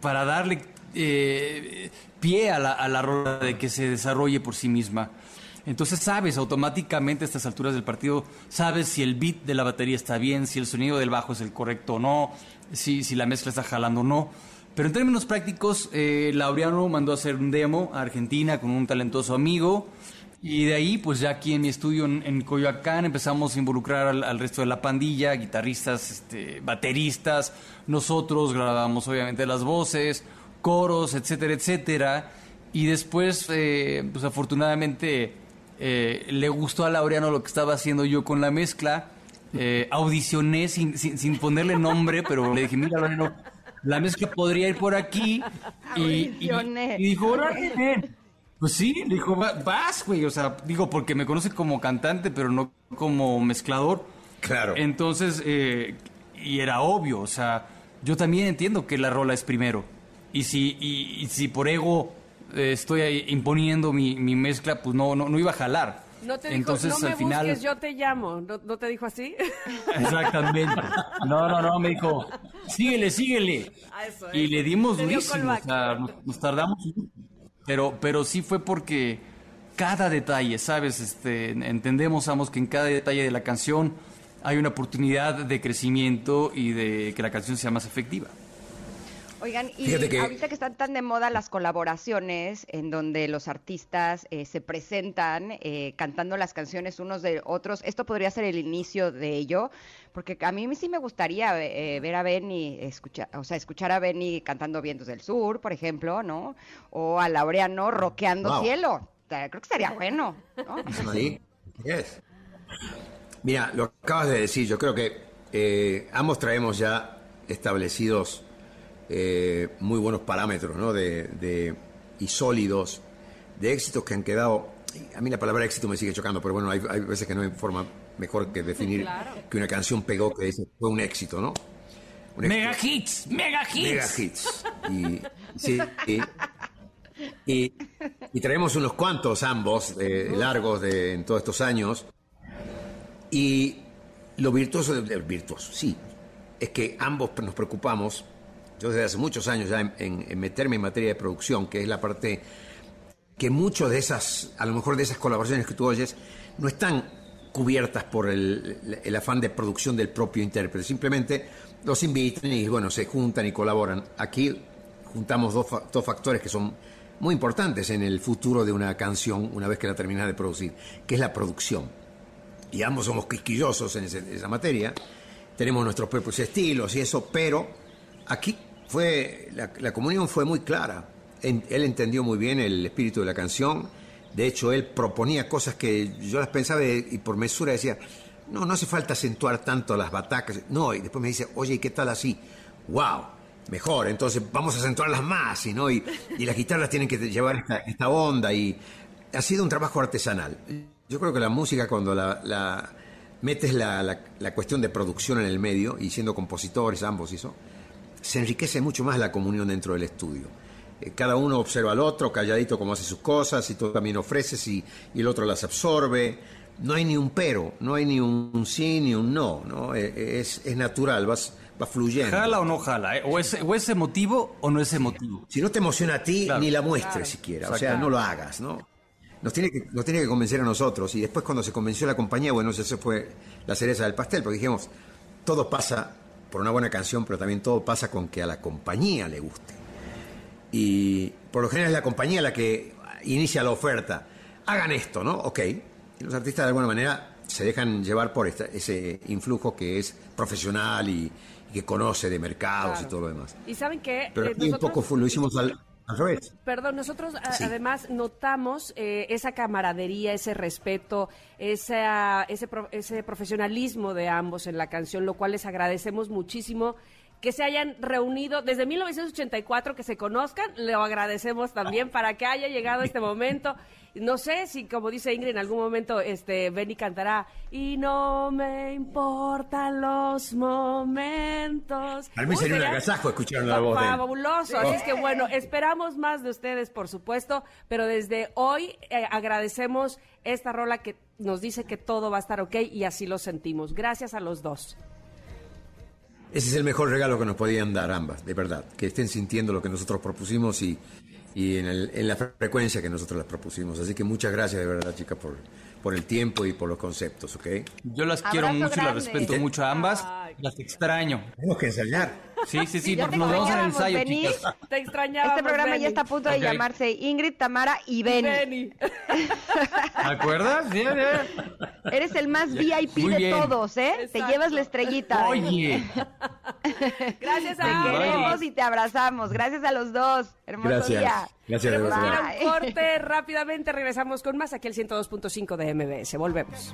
para darle eh, pie a la, a la rola de que se desarrolle por sí misma. Entonces sabes automáticamente a estas alturas del partido, sabes si el beat de la batería está bien, si el sonido del bajo es el correcto o no, si, si la mezcla está jalando o no. Pero en términos prácticos, eh, Laureano mandó a hacer un demo a Argentina con un talentoso amigo. Y de ahí, pues ya aquí en mi estudio en, Coyoacán empezamos a involucrar al, resto de la pandilla, guitarristas, este, bateristas. Nosotros grabamos obviamente las voces, coros, etcétera, etcétera. Y después, eh, pues afortunadamente, eh, le gustó a Laureano lo que estaba haciendo yo con la mezcla. Eh, audicioné sin, sin, sin, ponerle nombre, pero le dije, mira, Laureano, la mezcla podría ir por aquí. Y, y, y dijo, Pues sí, dijo, vas, güey. O sea, digo, porque me conoce como cantante, pero no como mezclador. Claro. Entonces, eh, y era obvio, o sea, yo también entiendo que la rola es primero. Y si, y, si por ego eh, estoy imponiendo mi, mi, mezcla, pues no, no, no iba a jalar. No te Entonces, dijo, no me al final... busques, yo te llamo. ¿No, te dijo así? Exactamente. No, no, no, me dijo, síguele, síguele. Y le dimos durísimo. O sea, nos, tardamos Pero, pero sí fue porque cada detalle, ¿sabes? Este, entendemos ambos que en cada detalle de la canción hay una oportunidad de crecimiento y de que la canción sea más efectiva. Oigan, y ahorita que están tan de moda las colaboraciones en donde los artistas eh, se presentan eh, cantando las canciones unos de otros, esto podría ser el inicio de ello, porque a mí sí me gustaría eh, ver a Benny, escuchar, o sea, escuchar a Benny cantando Vientos del Sur, por ejemplo, ¿no? O a Laureano rockeando cielo. Creo que estaría bueno, ¿no? Mira, lo acabas de decir, yo creo que ambos traemos ya establecidos eh, muy buenos parámetros ¿no? de, y sólidos de éxitos que han quedado. A mí la palabra éxito me sigue chocando, pero bueno, hay, veces que no hay forma mejor que definir que una canción pegó que dice fue un éxito, ¿no? mega hits, mega hits. Mega hits. Y, sí, y, y, traemos unos cuantos ambos eh, largos de, en todos estos años. Y lo virtuoso, de, virtuoso, sí, es que ambos nos preocupamos yo desde hace muchos años ya en, meterme en materia de producción, que es la parte que muchas de esas, a lo mejor de esas colaboraciones que tú oyes, no están cubiertas por el, afán de producción del propio intérprete, simplemente los invitan y bueno, se juntan y colaboran. Aquí juntamos dos, dos factores que son muy importantes en el futuro de una canción una vez que la terminas de producir, que es la producción. Y ambos somos quisquillosos en, esa materia, tenemos nuestros propios estilos y eso, pero aquí fue, la, comunión fue muy clara. él entendió muy bien el espíritu de la canción. De hecho, él proponía cosas que yo las pensaba y por mesura decía, no, no hace falta acentuar tanto las batacas. No, y después me dice, oye, ¿y qué tal así? ¡Wow! Mejor, entonces vamos a acentuarlas más, ¿no? y, y las guitarras tienen que llevar esta, onda. Y ha sido un trabajo artesanal. Yo creo que la música, cuando la, metes la, la, cuestión de producción en el medio, y siendo compositores ambos y eso, se enriquece mucho más la comunión dentro del estudio. Eh, cada uno observa al otro, calladito como hace sus cosas, y tú también ofreces y, y el otro las absorbe. No hay ni un pero, no hay ni un, sí ni un no, ¿no? Eh, eh, es, es natural, vas, va fluyendo. ¿Jala o no jala? O, es, o es emotivo o no es emotivo. Si no te emociona a ti, ni la muestres siquiera. O sea, no lo hagas, ¿no? Nos tiene, que, nos tiene que convencer a nosotros. Y después cuando se convenció la compañía, bueno, eso fue la cereza del pastel, porque dijimos, todo pasa por una buena canción, pero también todo pasa con que a la compañía le guste. Y por lo general es la compañía la que inicia la oferta. Hagan esto, ¿no? Ok. Y los artistas de alguna manera se dejan llevar por ese influjo que es profesional y, que conoce de mercados y todo lo demás. Y saben que... Pero eh, un poco lo hicimos al, Perdón, nosotros además notamos eh, esa camaradería, ese respeto, ese, ese profesionalismo de ambos en la canción, lo cual les agradecemos muchísimo que se hayan reunido desde 1984, que se conozcan, lo agradecemos también para que haya llegado este momento. No sé si, como dice Ingrid, en algún momento este Benny cantará y no me importan los momentos. A mí sería un agasajo escuchar la voz. Fabuloso. Así es que bueno, esperamos más de ustedes, por supuesto, pero desde hoy eh, agradecemos esta rola que nos dice que todo va a estar ok y así lo sentimos. Gracias a los dos. Ese es el mejor regalo que nos podían dar ambas, de verdad. Que estén sintiendo lo que nosotros propusimos y, y en, el, en la frecuencia que nosotros las propusimos. Así que muchas gracias de verdad, chicas, por, por el tiempo y por los conceptos, ¿ok? Yo las quiero mucho y las respeto mucho a ambas. Las extraño. Tenemos que ensayar. Sí, sí, sí, porque nos vemos en el ensayo, chicas. Te extrañaba. Este programa ya está a punto de llamarse Ingrid, Tamara y Benny. ¿Te acuerdas? Bien, bien. Eres el más VIP de todos, ¿eh? Te llevas la estrellita. Oye. Gracias a Te queremos y te abrazamos. Gracias a los dos. Hermoso Gracias. día. Gracias. Gracias. corte rápidamente. Regresamos con más aquí el 102.5 de MBS. Volvemos.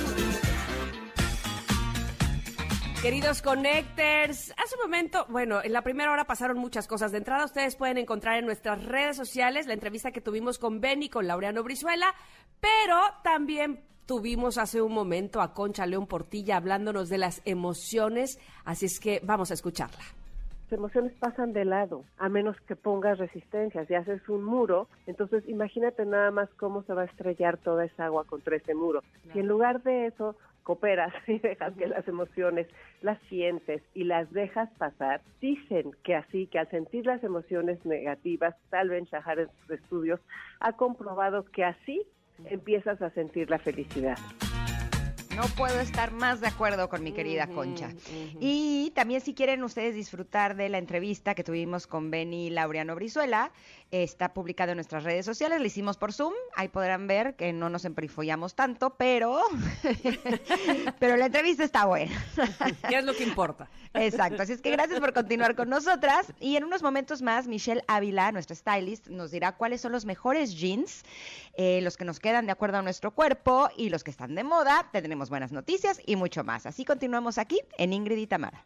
Queridos Connectors, hace un momento, bueno, en la primera hora pasaron muchas cosas. De entrada, ustedes pueden encontrar en nuestras redes sociales la entrevista que tuvimos con Benny, con Laureano Brizuela, pero también tuvimos hace un momento a Concha León Portilla hablándonos de las emociones, así es que vamos a escucharla Las emociones pasan de lado, a menos que pongas resistencia. Si haces un muro, entonces imagínate nada más cómo se va a estrellar toda esa agua contra ese muro. Y en lugar de eso, cooperas y dejas que las emociones las sientes y las dejas pasar, dicen que así, que al sentir las emociones negativas, tal vez Shahar en sus estudios ha comprobado que así empiezas a sentir la felicidad. No puedo estar más de acuerdo con mi querida Concha. Y también si quieren ustedes disfrutar de la entrevista que tuvimos con Benny Laureano Brizuela, está publicado en nuestras redes sociales, lo hicimos por Zoom, ahí podrán ver que no nos emperifollamos tanto, pero, pero la entrevista está buena. ¿Qué es lo que importa? Exacto, así es que gracias por continuar con nosotras y en unos momentos más Michelle Ávila, nuestra stylist, nos dirá cuáles son los mejores jeans, eh, los que nos quedan de acuerdo a nuestro cuerpo y los que están de moda, tendremos buenas noticias y mucho más. Así continuamos aquí en Ingrid y Tamara.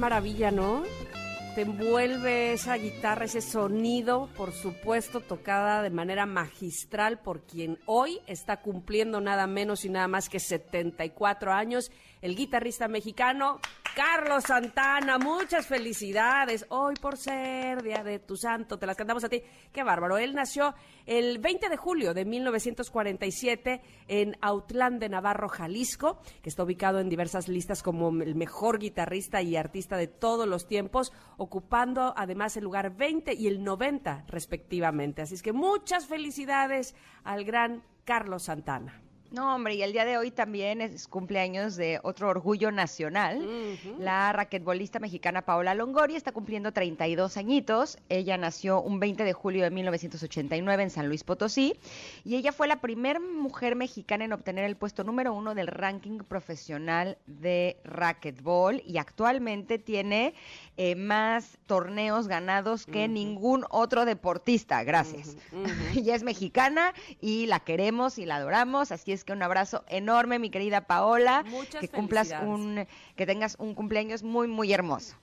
Maravilla, ¿no? Te envuelve esa guitarra, ese sonido, por supuesto, tocada de manera magistral por quien hoy está cumpliendo nada menos y nada más que 74 años, el guitarrista mexicano Carlos Santana, muchas felicidades hoy por ser Día de tu Santo. Te las cantamos a ti. Qué bárbaro. Él nació el 20 de julio de 1947 en Autlán de Navarro, Jalisco, que está ubicado en diversas listas como el mejor guitarrista y artista de todos los tiempos, ocupando además el lugar 20 y el 90 respectivamente. Así es que muchas felicidades al gran Carlos Santana. No, hombre, y el día de hoy también es cumpleaños de otro orgullo nacional. La raquetbolista mexicana Paola Longori está cumpliendo 32 añitos. Ella nació un 20 de julio de 1989 en San Luis Potosí y ella fue la primera mujer mexicana en obtener el puesto número uno del ranking profesional de raquetbol y actualmente tiene eh, más torneos ganados que ningún otro deportista. Gracias. ella es mexicana y la queremos y la adoramos, así es que un abrazo enorme, mi querida Paola. Muchas que cumplas un, que tengas un cumpleaños muy, muy hermoso.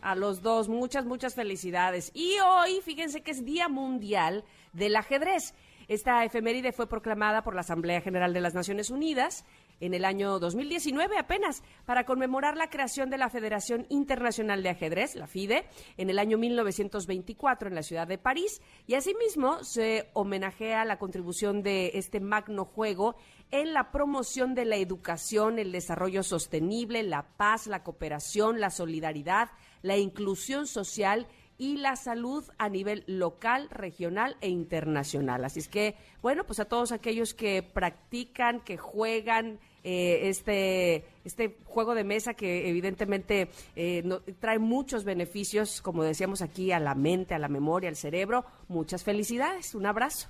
A los dos, muchas, muchas felicidades. Y hoy, fíjense que es Día Mundial del Ajedrez. Esta efeméride fue proclamada por la Asamblea General de las Naciones Unidas en el año 2019 apenas para conmemorar la creación de la Federación Internacional de Ajedrez, la FIDE, en el año 1924 en la ciudad de París y asimismo se homenajea la contribución de este magno juego en la promoción de la educación, el desarrollo sostenible, la paz, la cooperación, la solidaridad, la inclusión social y la salud a nivel local, regional e internacional. Así es que, bueno, pues a todos aquellos que practican, que juegan, eh, este, este juego de mesa que evidentemente eh, trae muchos beneficios, como decíamos aquí, a la mente, a la memoria, al cerebro. Muchas felicidades, un abrazo.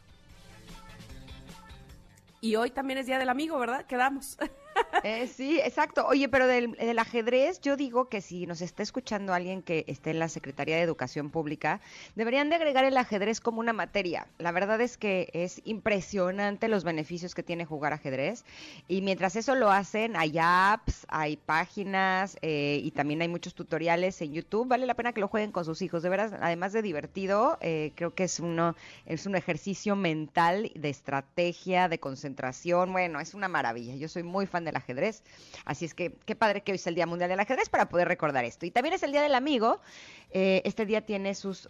Y hoy también es Día del Amigo, ¿verdad? Quedamos. Eh, sí, exacto. Oye, pero del, ajedrez, yo digo que si nos está escuchando alguien que esté en la Secretaría de Educación Pública, deberían de agregar el ajedrez como una materia. La verdad es que es impresionante los beneficios que tiene jugar ajedrez. Y mientras eso lo hacen, hay apps, hay páginas eh, y también hay muchos tutoriales en YouTube. Vale la pena que lo jueguen con sus hijos. De veras, además de divertido, eh, creo que es uno es un ejercicio mental de estrategia, de concentración. Bueno, es una maravilla. Yo soy muy fan del ajedrez. Así es que qué padre que hoy es el Día Mundial del Ajedrez para poder recordar esto. Y también es el Día del Amigo. Eh, este día tiene sus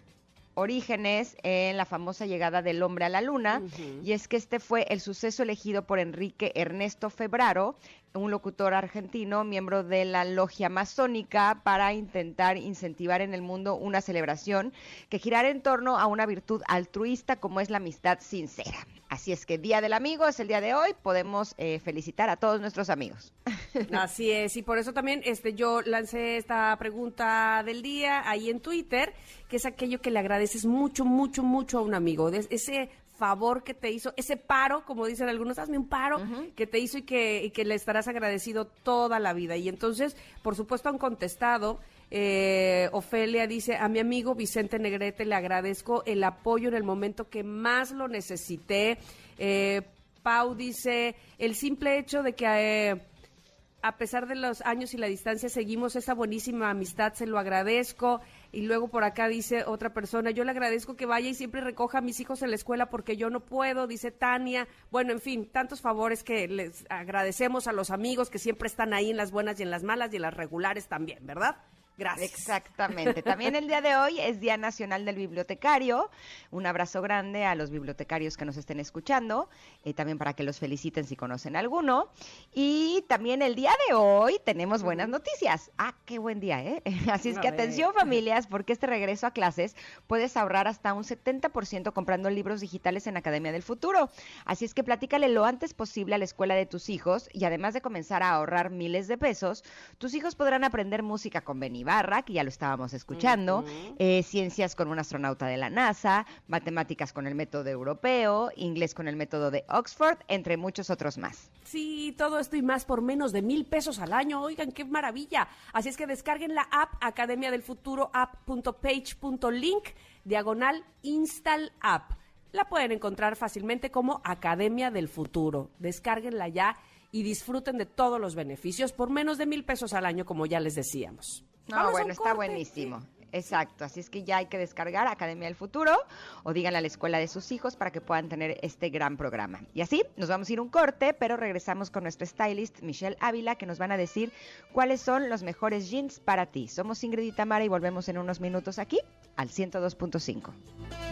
orígenes en la famosa llegada del hombre a la luna, y es que este fue el suceso elegido por Enrique Ernesto Febraro, un locutor argentino, miembro de la logia masónica, para intentar incentivar en el mundo una celebración que girara en torno a una virtud altruista como es la amistad sincera. Así es que Día del Amigo es el día de hoy. Podemos eh, felicitar a todos nuestros amigos. Así es, y por eso también este, yo lancé esta pregunta del día ahí en Twitter, que es aquello que le agradeces mucho, mucho, mucho a un amigo. Ese favor que te hizo, ese paro, como dicen algunos, hazme un paro que te hizo y que, y que le estarás agradecido toda la vida. Y entonces, por supuesto, han contestado. Eh, Ofelia dice, a mi amigo Vicente Negrete le agradezco el apoyo en el momento que más lo necesité. Eh, Pau dice, el simple hecho de que... Eh, a pesar de los años y la distancia, seguimos esa buenísima amistad, se lo agradezco. Y luego por acá dice otra persona, yo le agradezco que vaya y siempre recoja a mis hijos en la escuela porque yo no puedo, dice Tania. Bueno, en fin, tantos favores que les agradecemos a los amigos que siempre están ahí en las buenas y en las malas y en las regulares también, ¿verdad? Gracias. Exactamente. También el día de hoy es Día Nacional del Bibliotecario. Un abrazo grande a los bibliotecarios que nos estén escuchando, eh, también para que los feliciten si conocen alguno. Y también el día de hoy tenemos buenas noticias. Ah, qué buen día, ¿eh? Así es que atención familias, porque este regreso a clases puedes ahorrar hasta un 70% comprando libros digitales en Academia del Futuro. Así es que platícale lo antes posible a la escuela de tus hijos y además de comenzar a ahorrar miles de pesos, tus hijos podrán aprender música con Barra, que ya lo estábamos escuchando, eh, ciencias con un astronauta de la NASA, matemáticas con el método europeo, inglés con el método de Oxford, entre muchos otros más. Sí, todo esto y más por menos de mil pesos al año. Oigan, qué maravilla. Así es que descarguen la app Academia del Futuro app.page.link diagonal install app. La pueden encontrar fácilmente como Academia del Futuro. Descárguenla ya y disfruten de todos los beneficios por menos de mil pesos al año, como ya les decíamos. No, bueno, está buenísimo. Exacto, así es que ya hay que descargar Academia del Futuro o díganle a la escuela de sus hijos para que puedan tener este gran programa. Y así nos vamos a ir un corte, pero regresamos con nuestro stylist Michelle Ávila que nos van a decir cuáles son los mejores jeans para ti. Somos Ingrid y Tamara y volvemos en unos minutos aquí al 102.5.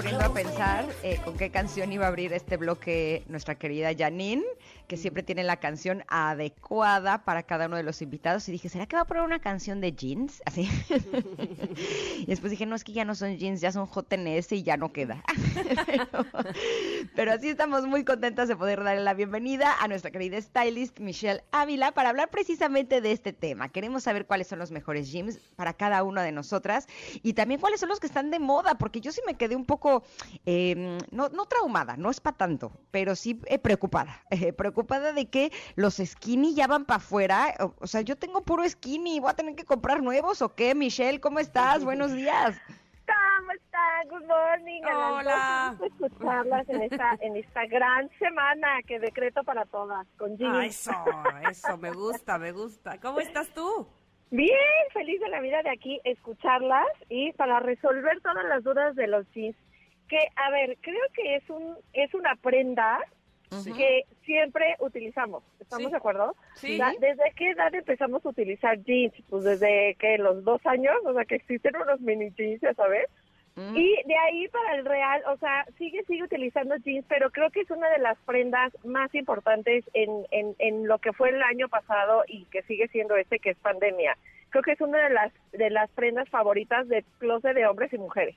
Poniendo a pensar eh, con qué canción iba a abrir este bloque nuestra querida Janine, que siempre tiene la canción adecuada para cada uno de los invitados. Y dije, ¿será que va a poner una canción de jeans? Así. y después dije, no, es que ya no son jeans, ya son JNS y ya no queda. pero, pero así estamos muy contentas de poder darle la bienvenida a nuestra querida stylist Michelle Ávila para hablar precisamente de este tema. Queremos saber cuáles son los mejores jeans para cada una de nosotras y también cuáles son los que están de moda, porque yo sí me quedé un poco, eh, no, no traumada, no es para tanto, pero sí eh, preocupada, eh, preocupada de que los skinny ya van para afuera, o, sea, yo tengo puro skinny, voy a tener que comprar nuevos o qué, Michelle, ¿cómo estás? Buenos días. ¿Cómo están? Good morning. Hola. escucharlas en esta, en esta gran semana que decreto para todas, con ah, eso, eso, me gusta, me gusta. ¿Cómo estás tú? Bien, feliz de la vida de aquí escucharlas y para resolver todas las dudas de los jeans. Que, a ver, creo que es un es una prenda que siempre utilizamos. ¿Estamos de acuerdo? Sí. ¿Desde qué edad empezamos a utilizar jeans? Pues desde que los dos años, o sea, que existen unos mini jeans, ¿sabes? Mm. Y de ahí para el real, o sea, sigue, sigue utilizando jeans, pero creo que es una de las prendas más importantes en, en, en lo que fue el año pasado y que sigue siendo este, que es pandemia. Creo que es una de las, de las prendas favoritas de closet de hombres y mujeres.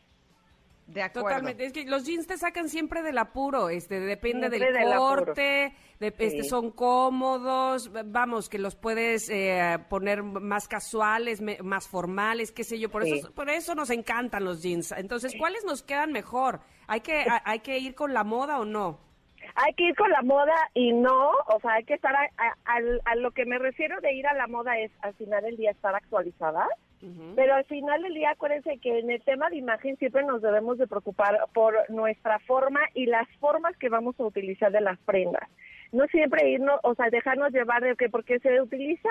De acuerdo. Totalmente. Es que los jeans te sacan siempre del apuro, este, depende del corte, de, este, son cómodos, vamos, que los puedes eh, poner más casuales, más formales, qué sé yo. Por eso, por eso nos encantan los jeans. Entonces, ¿cuáles nos quedan mejor? ¿Hay que, hay que ir con la moda o no? Hay que ir con la moda y no, o sea, hay que estar a, a lo que me refiero de ir a la moda es al final del día estar actualizada pero al final del día, acuérdense que en el tema de imagen siempre nos debemos de preocupar por nuestra forma y las formas que vamos a utilizar de las prendas. No siempre irnos, o sea, dejarnos llevar de que porque se utiliza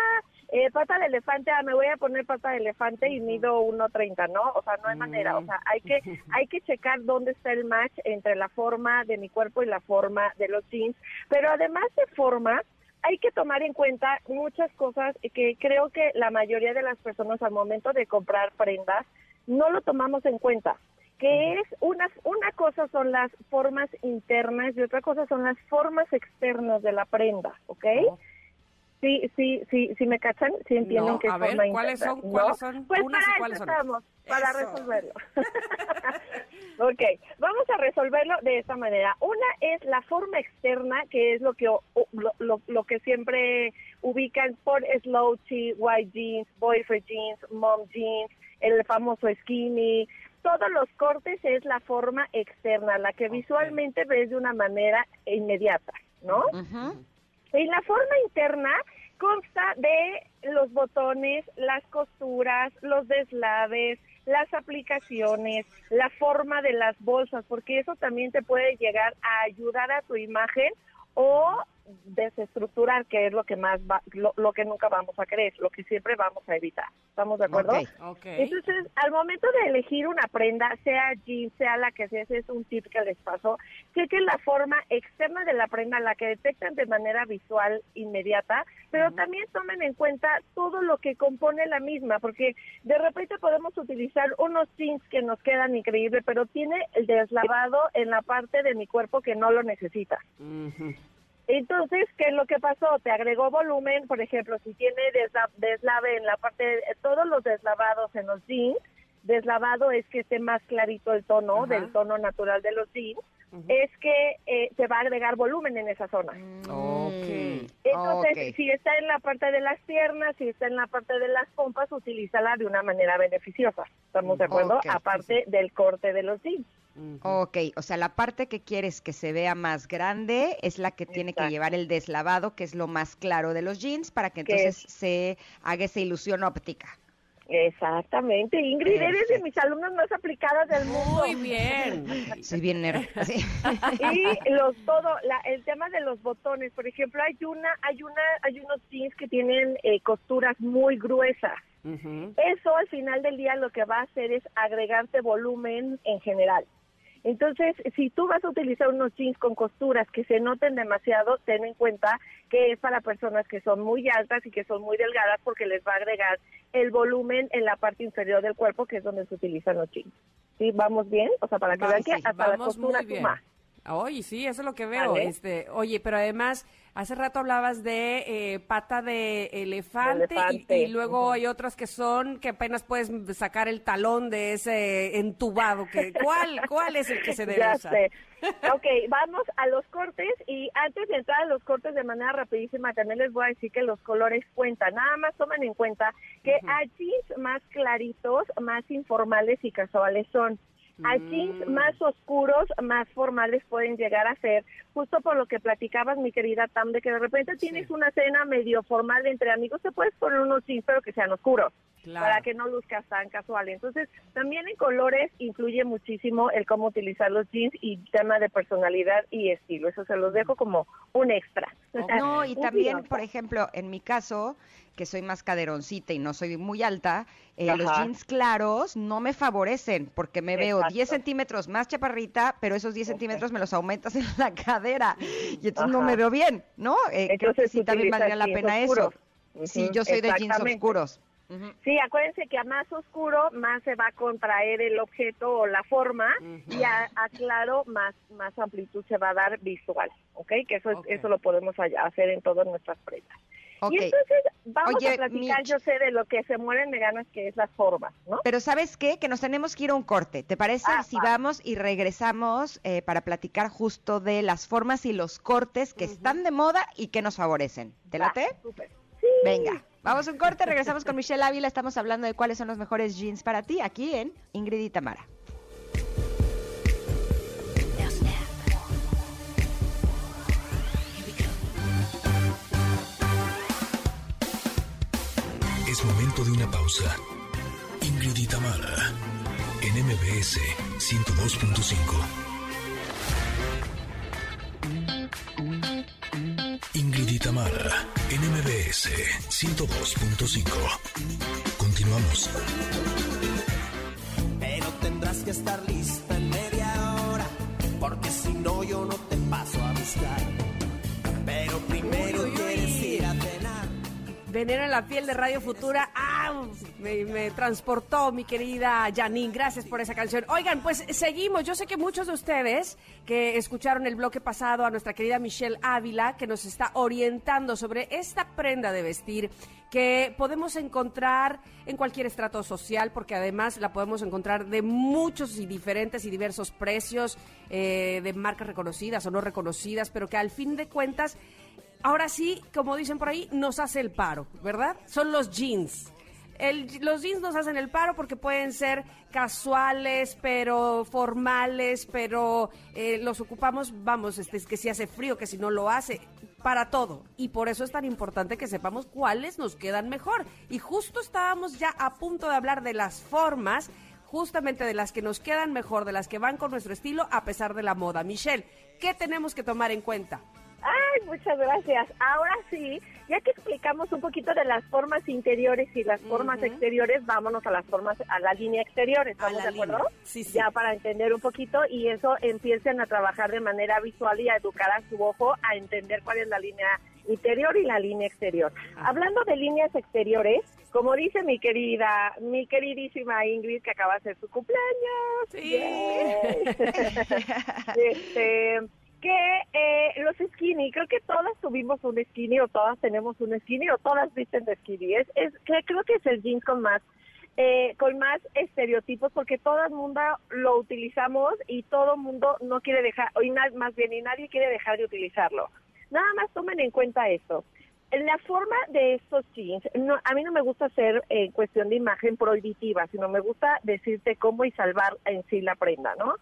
eh, pata de elefante, ah, me voy a poner pata de elefante y mido 1.30, ¿no? O sea, no hay manera, o sea, hay que, hay que checar dónde está el match entre la forma de mi cuerpo y la forma de los jeans, pero además de forma, hay que tomar en cuenta muchas cosas que creo que la mayoría de las personas al momento de comprar prendas no lo tomamos en cuenta que es una, una cosa son las formas internas y otra cosa son las formas externas de la prenda, ¿ok? Oh. Sí, sí, sí, sí me cachan, sí entienden que es forma ¿cuáles son, ¿cuáles son? Pues para eso estamos, para resolverlo. ok, vamos a resolverlo de esta manera. Una es la forma externa, que es lo que lo, lo, que siempre ubican por slouchy, white jeans, boyfriend jeans, mom jeans, el famoso skinny, todos los cortes es la forma externa, la que visualmente ves de una manera inmediata, ¿no? Y la forma interna consta de los botones, las costuras, los deslaves, las aplicaciones, la forma de las bolsas, porque eso también te puede llegar a ayudar a tu imagen o desestructurar, que es lo que más va, lo, que nunca vamos a querer, lo que siempre vamos a evitar. ¿Estamos de acuerdo? Entonces, al momento de elegir una prenda, sea jeans, sea la que sea, ese es un tip que les paso, chequen la forma externa de la prenda, la que detectan de manera visual inmediata, pero también tomen en cuenta todo lo que compone la misma, porque de repente podemos utilizar unos jeans que nos quedan increíbles, pero tiene el deslavado en la parte de mi cuerpo que no lo necesita. Entonces, ¿qué es lo que pasó? Te agregó volumen, por ejemplo, si tiene deslave en la parte, de, todos los deslavados en los jeans, deslavado es que esté más clarito el tono del tono natural de los jeans, es que eh, se va a agregar volumen en esa zona. Okay. Entonces, si está en la parte de las piernas, si está en la parte de las pompas, utilízala de una manera beneficiosa. ¿Estamos de acuerdo? Aparte del corte de los jeans. Ok, o sea, la parte que quieres que se vea más grande es la que tiene que llevar el deslavado, que es lo más claro de los jeans, para que entonces se haga esa ilusión óptica. Exactamente, Ingrid, eres de mis alumnas más aplicadas del mundo. Muy bien. Soy bien Y los todo, la, el tema de los botones, por ejemplo, hay una, hay una, hay unos jeans que tienen eh, costuras muy gruesas. Eso al final del día lo que va a hacer es agregarte volumen en general. Entonces, si tú vas a utilizar unos jeans con costuras que se noten demasiado, ten en cuenta que es para personas que son muy altas y que son muy delgadas porque les va a agregar el volumen en la parte inferior del cuerpo, que es donde se utilizan los jeans. ¿Sí? ¿Vamos bien? O sea, para que vean que hasta la costura suma. Oye, sí, eso es lo que veo. Este, oye, pero además, hace rato hablabas de eh, pata de elefante, Y, luego hay otras que son que apenas puedes sacar el talón de ese entubado. Que, ¿Cuál cuál es el que se debe usar? ok, vamos a los cortes y antes de entrar a los cortes de manera rapidísima, también les voy a decir que los colores cuentan. Nada más tomen en cuenta que jeans más claritos, más informales y casuales son. A jeans mm. más oscuros, más formales pueden llegar a ser, justo por lo que platicabas, mi querida Tam, de que de repente tienes una cena medio formal entre amigos, te puedes poner unos jeans, pero que sean oscuros, para que no luzcas tan casual. Entonces, también en colores influye muchísimo el cómo utilizar los jeans y tema de personalidad y estilo. Eso se los dejo como un extra. No, y también, por ejemplo, en mi caso, que soy más caderoncita y no soy muy alta, eh, los jeans claros no me favorecen porque me veo 10 centímetros más chaparrita, pero esos 10 centímetros me los aumentas en la cadera y entonces no me veo bien, ¿no? Eh, creo que sí también valdría la pena eso. Sí, yo soy de jeans oscuros. Sí, acuérdense que a más oscuro más se va a contraer el objeto o la forma y a, claro más más amplitud se va a dar visual, ¿ok? Que eso eso lo podemos hacer en todas nuestras prendas. Y entonces vamos a platicar, yo sé, de lo que se mueren de ganas, que es las formas, ¿no? Pero ¿sabes qué? Que nos tenemos que ir a un corte. ¿Te parece ah, si vamos y regresamos eh, para platicar justo de las formas y los cortes que están de moda y que nos favorecen? ¿Te late? Sí. Venga, vamos a un corte, regresamos con Michelle Ávila, estamos hablando de cuáles son los mejores jeans para ti aquí en Ingrid y Tamara. De una pausa. Ingrid y Tamara, en MBS 102.5. Ingrid y Tamara, en MBS 102.5. Continuamos. Pero tendrás que estar lista en media hora, porque si no yo no te paso a buscar. Pero primero quieres Veneno en la piel de Radio Futura. ¡Ah! Me, transportó mi querida Janine. Gracias por esa canción. Oigan, pues seguimos. Yo sé que muchos de ustedes que escucharon el bloque pasado a nuestra querida Michelle Ávila, que nos está orientando sobre esta prenda de vestir que podemos encontrar en cualquier estrato social, porque además la podemos encontrar de muchos y diferentes y diversos precios, eh, de marcas reconocidas o no reconocidas, pero que al fin de cuentas ahora sí, como dicen por ahí, nos hace el paro, ¿verdad? Son los jeans. Los jeans nos hacen el paro porque pueden ser casuales, pero formales, pero eh, los ocupamos, vamos, este, que si hace frío, que si no lo hace, para todo. Y por eso es tan importante que sepamos cuáles nos quedan mejor. Y justo estábamos ya a punto de hablar de las formas, justamente de las que nos quedan mejor, de las que van con nuestro estilo a pesar de la moda. Michelle, ¿qué tenemos que tomar en cuenta? Ay, muchas gracias. Ahora sí, ya que explicamos un poquito de las formas interiores y las formas exteriores, vámonos a las formas, a la línea exterior, ¿estamos de acuerdo? Sí, sí. Ya para entender un poquito y eso empiecen a trabajar de manera visual y a educar a su ojo a entender cuál es la línea interior y la línea exterior. Hablando de líneas exteriores, como dice mi querida, mi queridísima Ingrid, que acaba de ser su cumpleaños. Sí. este, que eh, los skinny, creo que todas tuvimos un skinny o todas tenemos un skinny o todas visten de skinny. Es, es creo que es el jeans con más eh, con más estereotipos porque todo el mundo lo utilizamos y todo el mundo no quiere dejar, o más bien y nadie quiere dejar de utilizarlo. Nada más tomen en cuenta esto la forma de estos jeans, no, a mí no me gusta hacer en eh, cuestión de imagen prohibitiva, sino me gusta decirte cómo y salvar en sí la prenda, ¿no?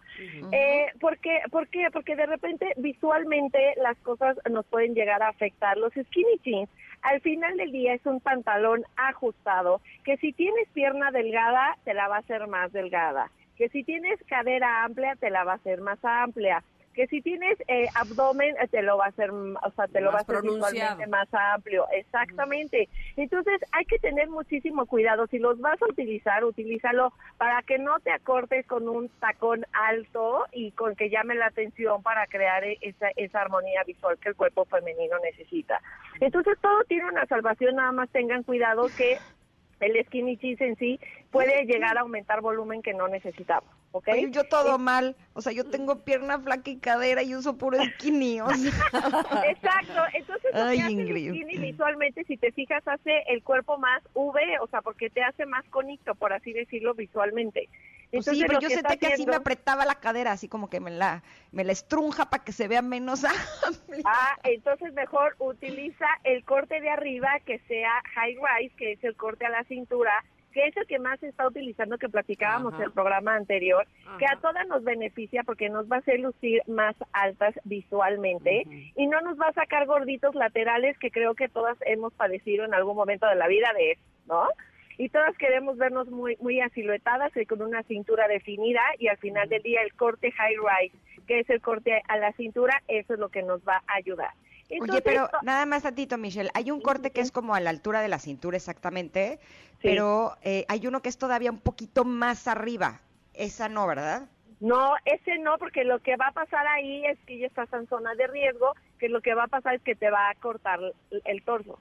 eh, porque, ¿Por qué? Porque de repente visualmente las cosas nos pueden llegar a afectar. Los skinny jeans, al final del día es un pantalón ajustado, que si tienes pierna delgada, te la va a hacer más delgada que si tienes cadera amplia, te la va a hacer más amplia que si tienes eh, abdomen eh, te lo va a hacer, o sea, te lo va a hacer visualmente más amplio, exactamente. Entonces hay que tener muchísimo cuidado. Si los vas a utilizar, utilízalo para que no te acortes con un tacón alto y con que llame la atención para crear esa, esa armonía visual que el cuerpo femenino necesita. Entonces todo tiene una salvación, nada más tengan cuidado que el skinny cheese en sí puede llegar a aumentar volumen que no necesitamos. ¿okay? yo todo mal, o sea, yo tengo pierna flaca y cadera y uso puro skinny, Exacto, entonces lo que hace el skinny visualmente, si te fijas, hace el cuerpo más V, o sea, porque te hace más conito, por así decirlo, visualmente. Pues sí, pero yo sentí que así me apretaba la cadera, así como que me la, me la estrunja para que se vea menos amplia. Ah, entonces mejor utiliza el corte de arriba que sea high rise, que es el corte a la cintura, que es el que más se está utilizando, que platicábamos en el programa anterior, que a todas nos beneficia porque nos va a hacer lucir más altas visualmente y no nos va a sacar gorditos laterales que creo que todas hemos padecido en algún momento de la vida de eso, ¿no? Y todas queremos vernos muy muy asiluetadas y con una cintura definida y al final del día el corte high rise, que es el corte a la cintura, eso es lo que nos va a ayudar. Oye, pero nada más a Tito, Michelle, hay un corte que es como a la altura de la cintura exactamente, pero eh, hay uno que es todavía un poquito más arriba. Esa no, ¿verdad? No, ese no, porque lo que va a pasar ahí es que ya estás en zona de riesgo, que lo que va a pasar es que te va a cortar el torso.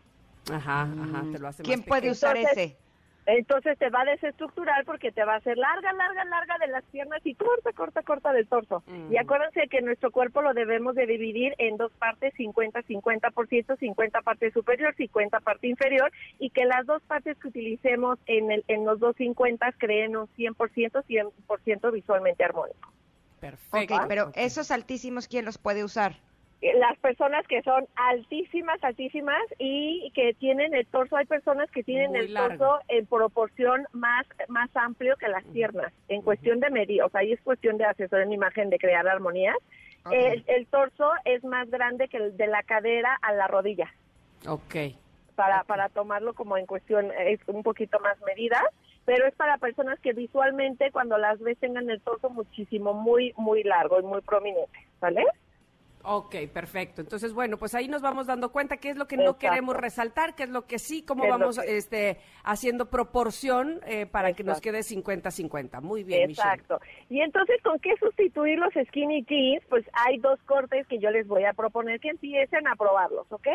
Ajá, ajá, te lo hace ¿Quién puede usar ese? Entonces te va a desestructurar porque te va a hacer larga, larga, larga de las piernas y corta, corta, corta del torso. Y acuérdense que nuestro cuerpo lo debemos de dividir en dos partes, 50, 50%, 50 parte superior, 50 parte inferior, y que las dos partes que utilicemos en, el, en los dos 50 creen un 100%, 100% visualmente armónico. Perfecto. pero esos altísimos, ¿quién los puede usar? Las personas que son altísimas, altísimas y que tienen el torso, hay personas que tienen el torso en proporción más, más amplio que las piernas, en cuestión de medir, o sea, ahí es cuestión de asesorar en imagen, de crear armonías. El, torso es más grande que el de la cadera a la rodilla. Ok. Para, para tomarlo como en cuestión, es un poquito más medida, pero es para personas que visualmente cuando las ves tengan el torso muchísimo, muy, muy largo y muy prominente, ¿vale? Ok, perfecto. Entonces, bueno, pues ahí nos vamos dando cuenta qué es lo que no queremos resaltar, qué es lo que sí, cómo vamos este, haciendo proporción eh, para que nos quede 50-50. Muy bien, Exacto. Y entonces, ¿con qué sustituir los skinny jeans? Pues hay dos cortes que yo les voy a proponer que empiecen a probarlos, ¿ok?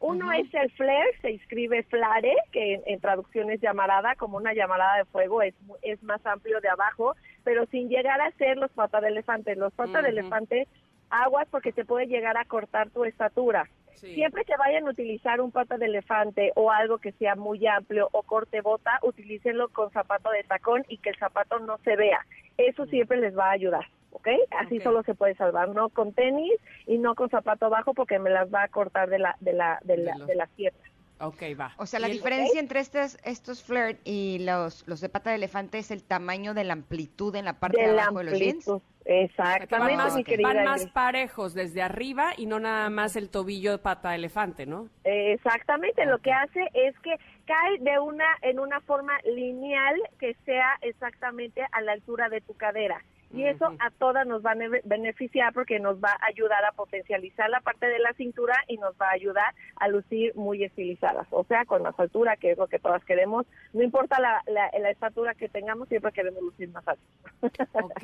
Uno es el flare, se escribe flare, que en, traducción es llamarada, como una llamarada de fuego, es, es más amplio de abajo, pero sin llegar a ser los patas de elefante. Los patas de elefante aguas porque te puede llegar a cortar tu estatura. Siempre que vayan a utilizar un pata de elefante o algo que sea muy amplio o corte bota, utilícenlo con zapato de tacón y que el zapato no se vea. Eso siempre les va a ayudar. ¿ok? Así solo se puede salvar, no con tenis y no con zapato bajo porque me las va a cortar de la de la de, la, de las piernas. Ok, va. O sea, la diferencia entre estos, estos flirt y los, los de pata de elefante es el tamaño de la amplitud en la parte de, abajo de los jeans. Exactamente, van más, van más parejos desde arriba y no nada más el tobillo de pata de elefante, ¿no? Exactamente, lo que hace es que cae de una en una forma lineal que sea exactamente a la altura de tu cadera y eso a todas nos va a beneficiar porque nos va a ayudar a potencializar la parte de la cintura y nos va a ayudar a lucir muy estilizadas, o sea, con más altura, que es lo que todas queremos, no importa la, la, estatura que tengamos, siempre queremos lucir más alto. Ok,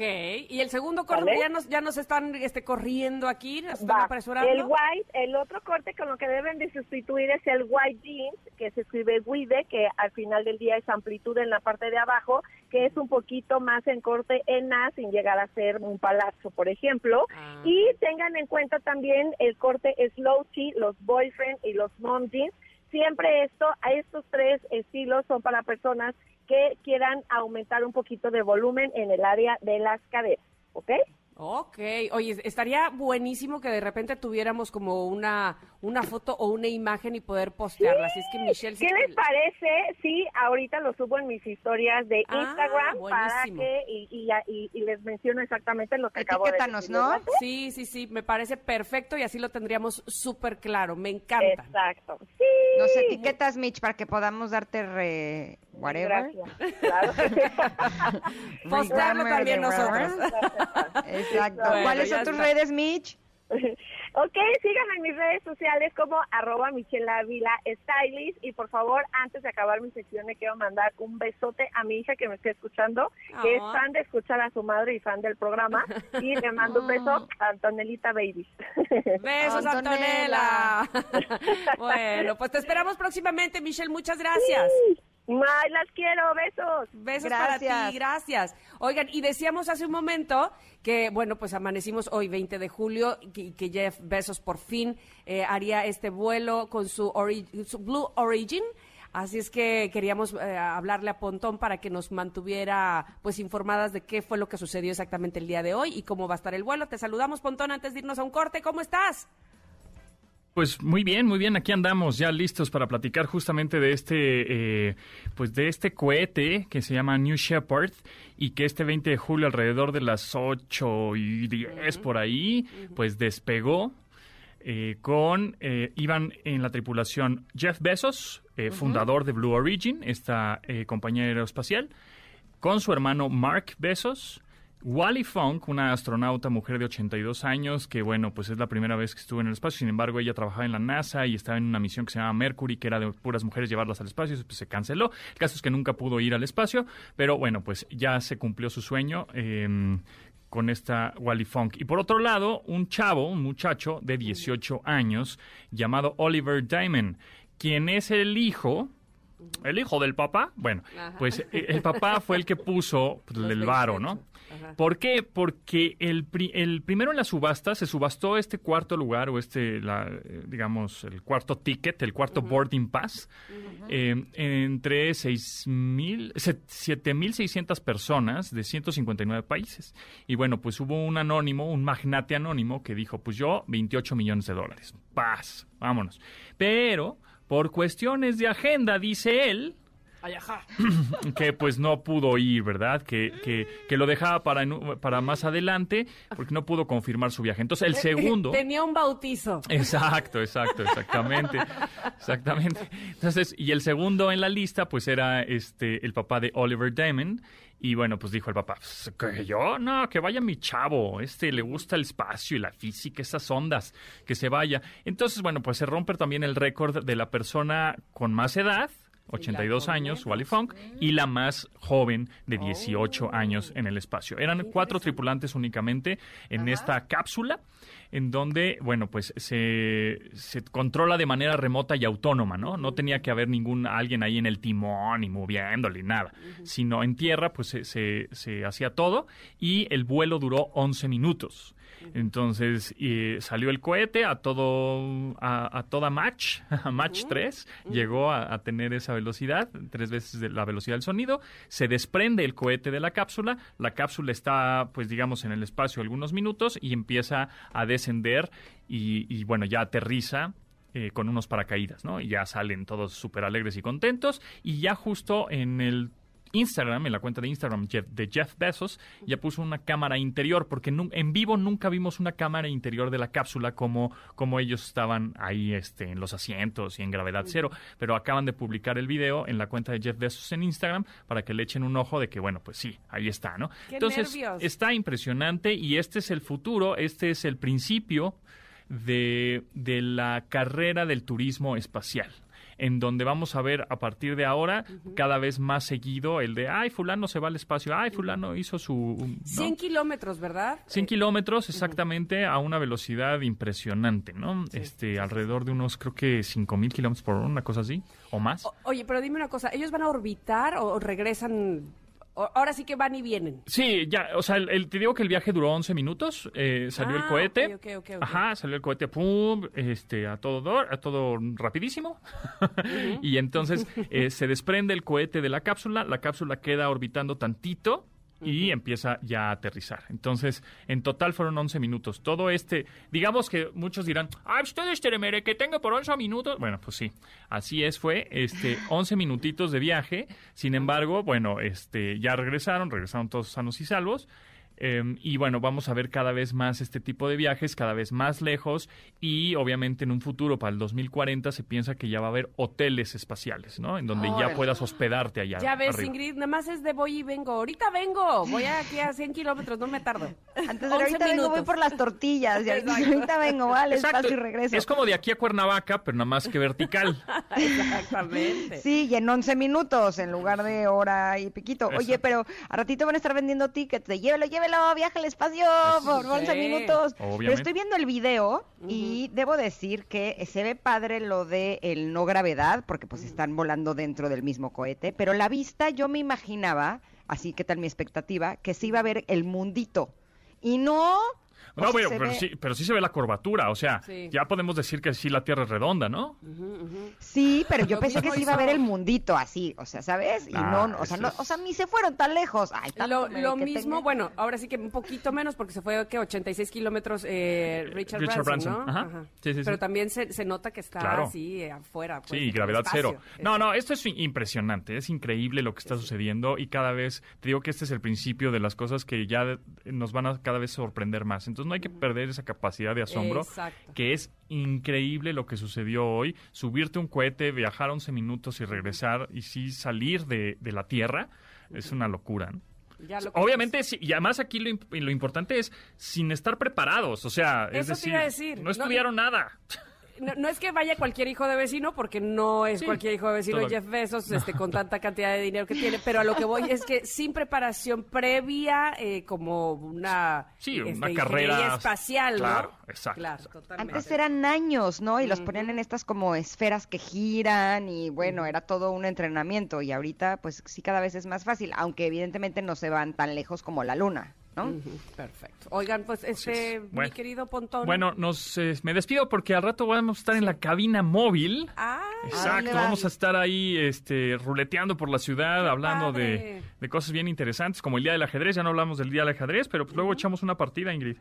y el segundo corte, ya nos, ya nos están este, corriendo aquí, nos están apresurando. El white, el otro corte con lo que deben de sustituir es el white jeans, que se escribe guide, que al final del día es amplitud en la parte de abajo, que es un poquito más en corte en A, sin llegar a ser un palazzo, por ejemplo. Ah. Y tengan en cuenta también el corte slow los boyfriend y los mom jeans. Siempre esto, a estos tres estilos son para personas que quieran aumentar un poquito de volumen en el área de las caderas, ¿ok? Ok, oye, estaría buenísimo que de repente tuviéramos como una, una foto o una imagen y poder postearla. Así es que Michelle... ¿Qué les parece? Sí, ahorita lo subo en mis historias de ah, Instagram para que, y, y, les menciono exactamente lo que acabo de decir. ¿no? Sí, sí, sí, me parece perfecto y así lo tendríamos súper claro. Me encanta. Exacto, sí. Nos etiquetas, Mitch, para que podamos darte re... whatever. Gracias, claro. Postearlo también nosotros. Exacto. ¿Cuáles son tus redes, Mitch? ok, síganme en mis redes sociales como arroba Michelle Stylist y por favor, antes de acabar mi sección, le quiero mandar un besote a mi hija que me está escuchando, que es fan de escuchar a su madre y fan del programa y le mando un beso a Antonelita Baby. Besos, Antonella. bueno, pues te esperamos próximamente, Michelle, muchas gracias. May, las quiero, besos. Besos para ti, gracias. Oigan, y decíamos hace un momento que, bueno, pues amanecimos hoy 20 de julio y que Jeff Besos por fin eh, haría este vuelo con su, Blue Origin. Así es que queríamos eh, hablarle a Pontón para que nos mantuviera pues informadas de qué fue lo que sucedió exactamente el día de hoy y cómo va a estar el vuelo. Te saludamos, Pontón, antes de irnos a un corte. ¿Cómo estás? Pues muy bien, muy bien. Aquí andamos ya listos para platicar justamente de este, eh, pues de este cohete que se llama New Shepard y que este 20 de julio alrededor de las 8 y 10 por ahí, pues despegó eh, con, eh, iban en la tripulación Jeff Bezos, fundador de Blue Origin, esta compañía aeroespacial, con su hermano Mark Bezos, Wally Funk, una astronauta mujer de 82 años, que bueno, pues es la primera vez que estuvo en el espacio, sin embargo ella trabajaba en la NASA y estaba en una misión que se llama Mercury, que era de puras mujeres llevarlas al espacio, pues se canceló. El caso es que nunca pudo ir al espacio, pero bueno, pues ya se cumplió su sueño. Em, con esta Wally Funk. Y por otro lado, un chavo, un muchacho de 18 años, llamado Oliver Diamond, quien es el hijo el hijo del papá, bueno, pues eh, el papá fue el que puso pues, el varo, ¿no? ¿Por qué? Porque el, el, primero en la subasta se subastó este cuarto lugar o este, la, eh, digamos, el cuarto ticket, el cuarto boarding pass, eh, entre 7.600 personas de 159 países. Y bueno, pues hubo un anónimo, un magnate anónimo que dijo, pues yo 28 millones de dólares. Paz, vámonos. Pero por cuestiones de agenda, dice él, que pues no pudo ir, ¿verdad? Que, que, que lo dejaba para, para más adelante porque no pudo confirmar su viaje. Entonces el segundo... Tenía un bautizo. Exacto, exacto, exactamente. Exactamente. Entonces, y el segundo en la lista pues era este el papá de Oliver Damon y bueno, pues dijo el papá, pues, que yo, no, que vaya mi chavo, este le gusta el espacio y la física, esas ondas, que se vaya. Entonces, bueno, pues se rompe también el récord de la persona con más edad, 82 años, Wally Funk, y la más joven de 18 años en el espacio. Eran cuatro tripulantes únicamente en esta cápsula en donde, bueno, pues se, se, controla de manera remota y autónoma, ¿no? No tenía que haber ningún alguien ahí en el timón y moviéndole, nada, sino en tierra, pues se, se, se hacía todo y el vuelo duró 11 minutos. Entonces salió el cohete a todo a, toda Mach, a Mach 3, llegó a, tener esa velocidad, tres veces la velocidad del sonido, se desprende el cohete de la cápsula, la cápsula está pues digamos en el espacio algunos minutos y empieza a descender y, bueno, ya aterriza eh, con unos paracaídas, ¿no? Y ya salen todos súper alegres y contentos. Y ya justo en el Instagram, en la cuenta de Instagram de Jeff Bezos, ya puso una cámara interior, porque en vivo nunca vimos una cámara interior de la cápsula como, como ellos estaban ahí este, en los asientos y en gravedad cero. Pero acaban de publicar el video en la cuenta de Jeff Bezos en Instagram para que le echen un ojo de que, bueno, pues sí, ahí está, ¿no? Entonces, está impresionante y este es el futuro, este es el principio de, de la carrera del turismo espacial en donde vamos a ver a partir de ahora cada vez más seguido el de, ay, fulano se va al espacio, ay, fulano hizo su... 100 kilómetros, ¿verdad? 100 kilómetros exactamente a una velocidad impresionante, ¿no? este, alrededor de unos, creo que 5 mil kilómetros por hora, una cosa así, o más. oye, pero dime una cosa, ¿ellos van a orbitar o regresan Ahora sí que van y vienen. Sí, ya, o sea, el, te digo que el viaje duró 11 minutos, eh, salió el ah, cohete. Ajá, salió el cohete, pum, este, a todo, a todo rapidísimo. y entonces eh, se desprende el cohete de la cápsula, la cápsula queda orbitando tantito y empieza ya a aterrizar. Entonces, en total fueron 11 minutos. Todo este, digamos que muchos dirán, ah, ustedes mere que tengo por 11 minutos. Bueno, pues sí, así es, fue este 11 minutitos de viaje. Sin embargo, bueno, este ya regresaron, regresaron todos sanos y salvos. Em, y bueno, vamos a ver cada vez más este tipo de viajes, cada vez más lejos y obviamente en un futuro, para el 2040, se piensa que ya va a haber hoteles espaciales, ¿no? En donde ya puedas hospedarte allá. Ya ves, Ingrid, nada más es de voy y vengo. Ahorita vengo, voy aquí a 100 kilómetros, no me tardo. Antes de ahorita vengo, voy por las tortillas. ahorita vengo, vale, espacio y regreso. Es como de aquí a Cuernavaca, pero nada más que vertical. Exactamente. Sí, y en 11 minutos en lugar de hora y piquito. Oye, pero a ratito van a estar vendiendo tickets de llévelo, llévelo viaje al espacio por 11 minutos. Pero estoy viendo el video y debo decir que se ve padre lo de el no gravedad, porque pues están volando dentro del mismo cohete, pero la vista yo me imaginaba, así que tal mi expectativa, que se iba a ver el mundito. Y no, no, pero, sí, pero sí se ve la curvatura, o sea, ya podemos decir que sí la Tierra es redonda, ¿no? Sí, pero yo pensé que se iba a ver el mundito así, o sea, ¿sabes? Y no, ah, o sea, no, o sea, ni se fueron tan lejos. lo, mismo, bueno, ahora sí que un poquito menos porque se fue, que 86 kilómetros eh, Richard, Branson, ¿no? Ajá. Sí, sí, pero también se, nota que está así eh, afuera. Pues, sí, gravedad cero. No, no, esto es impresionante, es increíble lo que está sucediendo y cada vez, te digo que este es el principio de las cosas que ya nos van a cada vez sorprender más. Entonces, no hay que perder esa capacidad de asombro, que es increíble lo que sucedió hoy. Subirte un cohete, viajar 11 minutos y regresar y sí salir de, la Tierra, es una locura. Obviamente, y además aquí lo, lo, importante es sin estar preparados, o sea, es decir, no estudiaron nada no, es que vaya cualquier hijo de vecino, porque no es cualquier hijo de vecino Jeff Bezos este, con tanta cantidad de dinero que tiene, pero a lo que voy es que sin preparación previa, eh, como una, sí, una este, carrera espacial, claro, Exacto. Claro, totalmente. Antes eran años, ¿no? Y los ponían en estas como esferas que giran y bueno, era todo un entrenamiento y ahorita pues sí cada vez es más fácil, aunque evidentemente no se van tan lejos como la luna. ¿No? Perfecto. Oigan, pues este, mi querido Pontón. Bueno, nos, eh, me despido porque al rato vamos a estar en la cabina móvil. Ah, Exacto, vamos a estar ahí este, ruleteando por la ciudad, hablando de, cosas bien interesantes, como el Día del Ajedrez. Ya no hablamos del Día del Ajedrez, pero pues luego echamos una partida, Ingrid.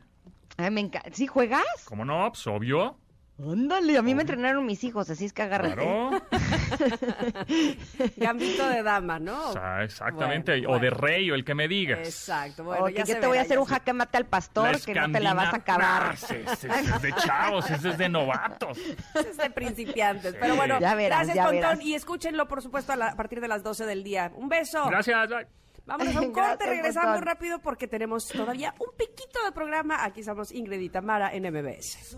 Ay, me encanta. ¿Sí juegas? ¿Cómo no? Pues obvio. Ándale, a mí me entrenaron mis hijos, así es que agárrate. Claro. Gambito de dama, ¿no? exactamente, o de rey, o el que me digas. Exacto, bueno, ya yo te voy a hacer un jaque mate al pastor que no te la vas a acabar. es, de chavos, es de novatos. Es de principiantes, pero bueno, gracias, Pontón, y escúchenlo, por supuesto, a, partir de las 12 del día. Un beso. Gracias, Vámonos a un corte, regresamos rápido porque tenemos todavía un piquito de programa. Aquí estamos Ingrid y Tamara en MBS.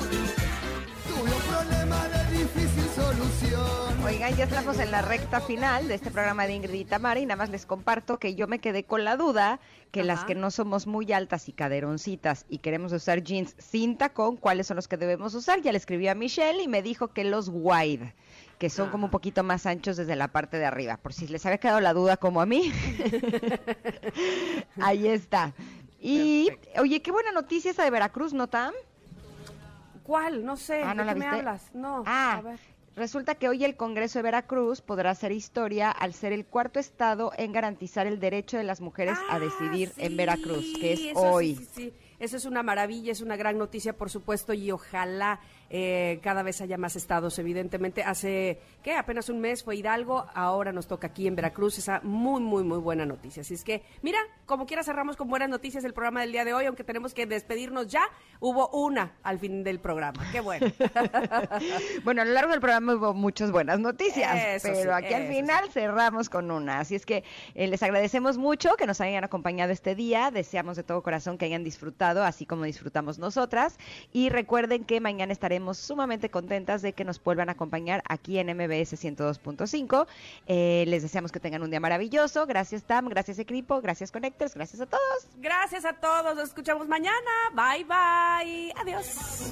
Oigan, ya estamos en la recta final de este programa de Ingrid y Tamara y nada más les comparto que yo me quedé con la duda que las que no somos muy altas y caderoncitas y queremos usar jeans sin tacón, ¿cuáles son los que debemos usar? Ya le escribí a Michelle y me dijo que los wide que son como un poquito más anchos desde la parte de arriba, por si les había quedado la duda como a mí. Ahí está. Y, oye, qué buena noticia esa de Veracruz, ¿no, Tam? ¿Cuál? No sé. Ah, ¿De qué me hablas? No. Ah, Resulta que hoy el Congreso de Veracruz podrá hacer historia al ser el cuarto estado en garantizar el derecho de las mujeres a decidir en Veracruz, que es hoy. Sí, sí, Eso es una maravilla, es una gran noticia, por supuesto, y ojalá eh, cada vez haya más estados, evidentemente. Hace, ¿qué? Apenas un mes fue Hidalgo, ahora nos toca aquí en Veracruz, esa muy, muy, muy buena noticia. Así es que, mira, como quiera cerramos con buenas noticias el programa del día de hoy, aunque tenemos que despedirnos ya, hubo una al fin del programa. Qué bueno. bueno, a lo largo del programa hubo muchas buenas noticias, pero aquí al final cerramos con una. Así es que eh, les agradecemos mucho que nos hayan acompañado este día, deseamos de todo corazón que hayan disfrutado, así como disfrutamos nosotras, y recuerden que mañana estaremos sumamente contentas de que nos vuelvan a acompañar aquí en MBS 102.5. Eh, les deseamos que tengan un día maravilloso. Gracias Tam, gracias equipo, gracias Connectors, gracias a todos. Gracias a todos, nos escuchamos mañana. Bye bye. Adiós.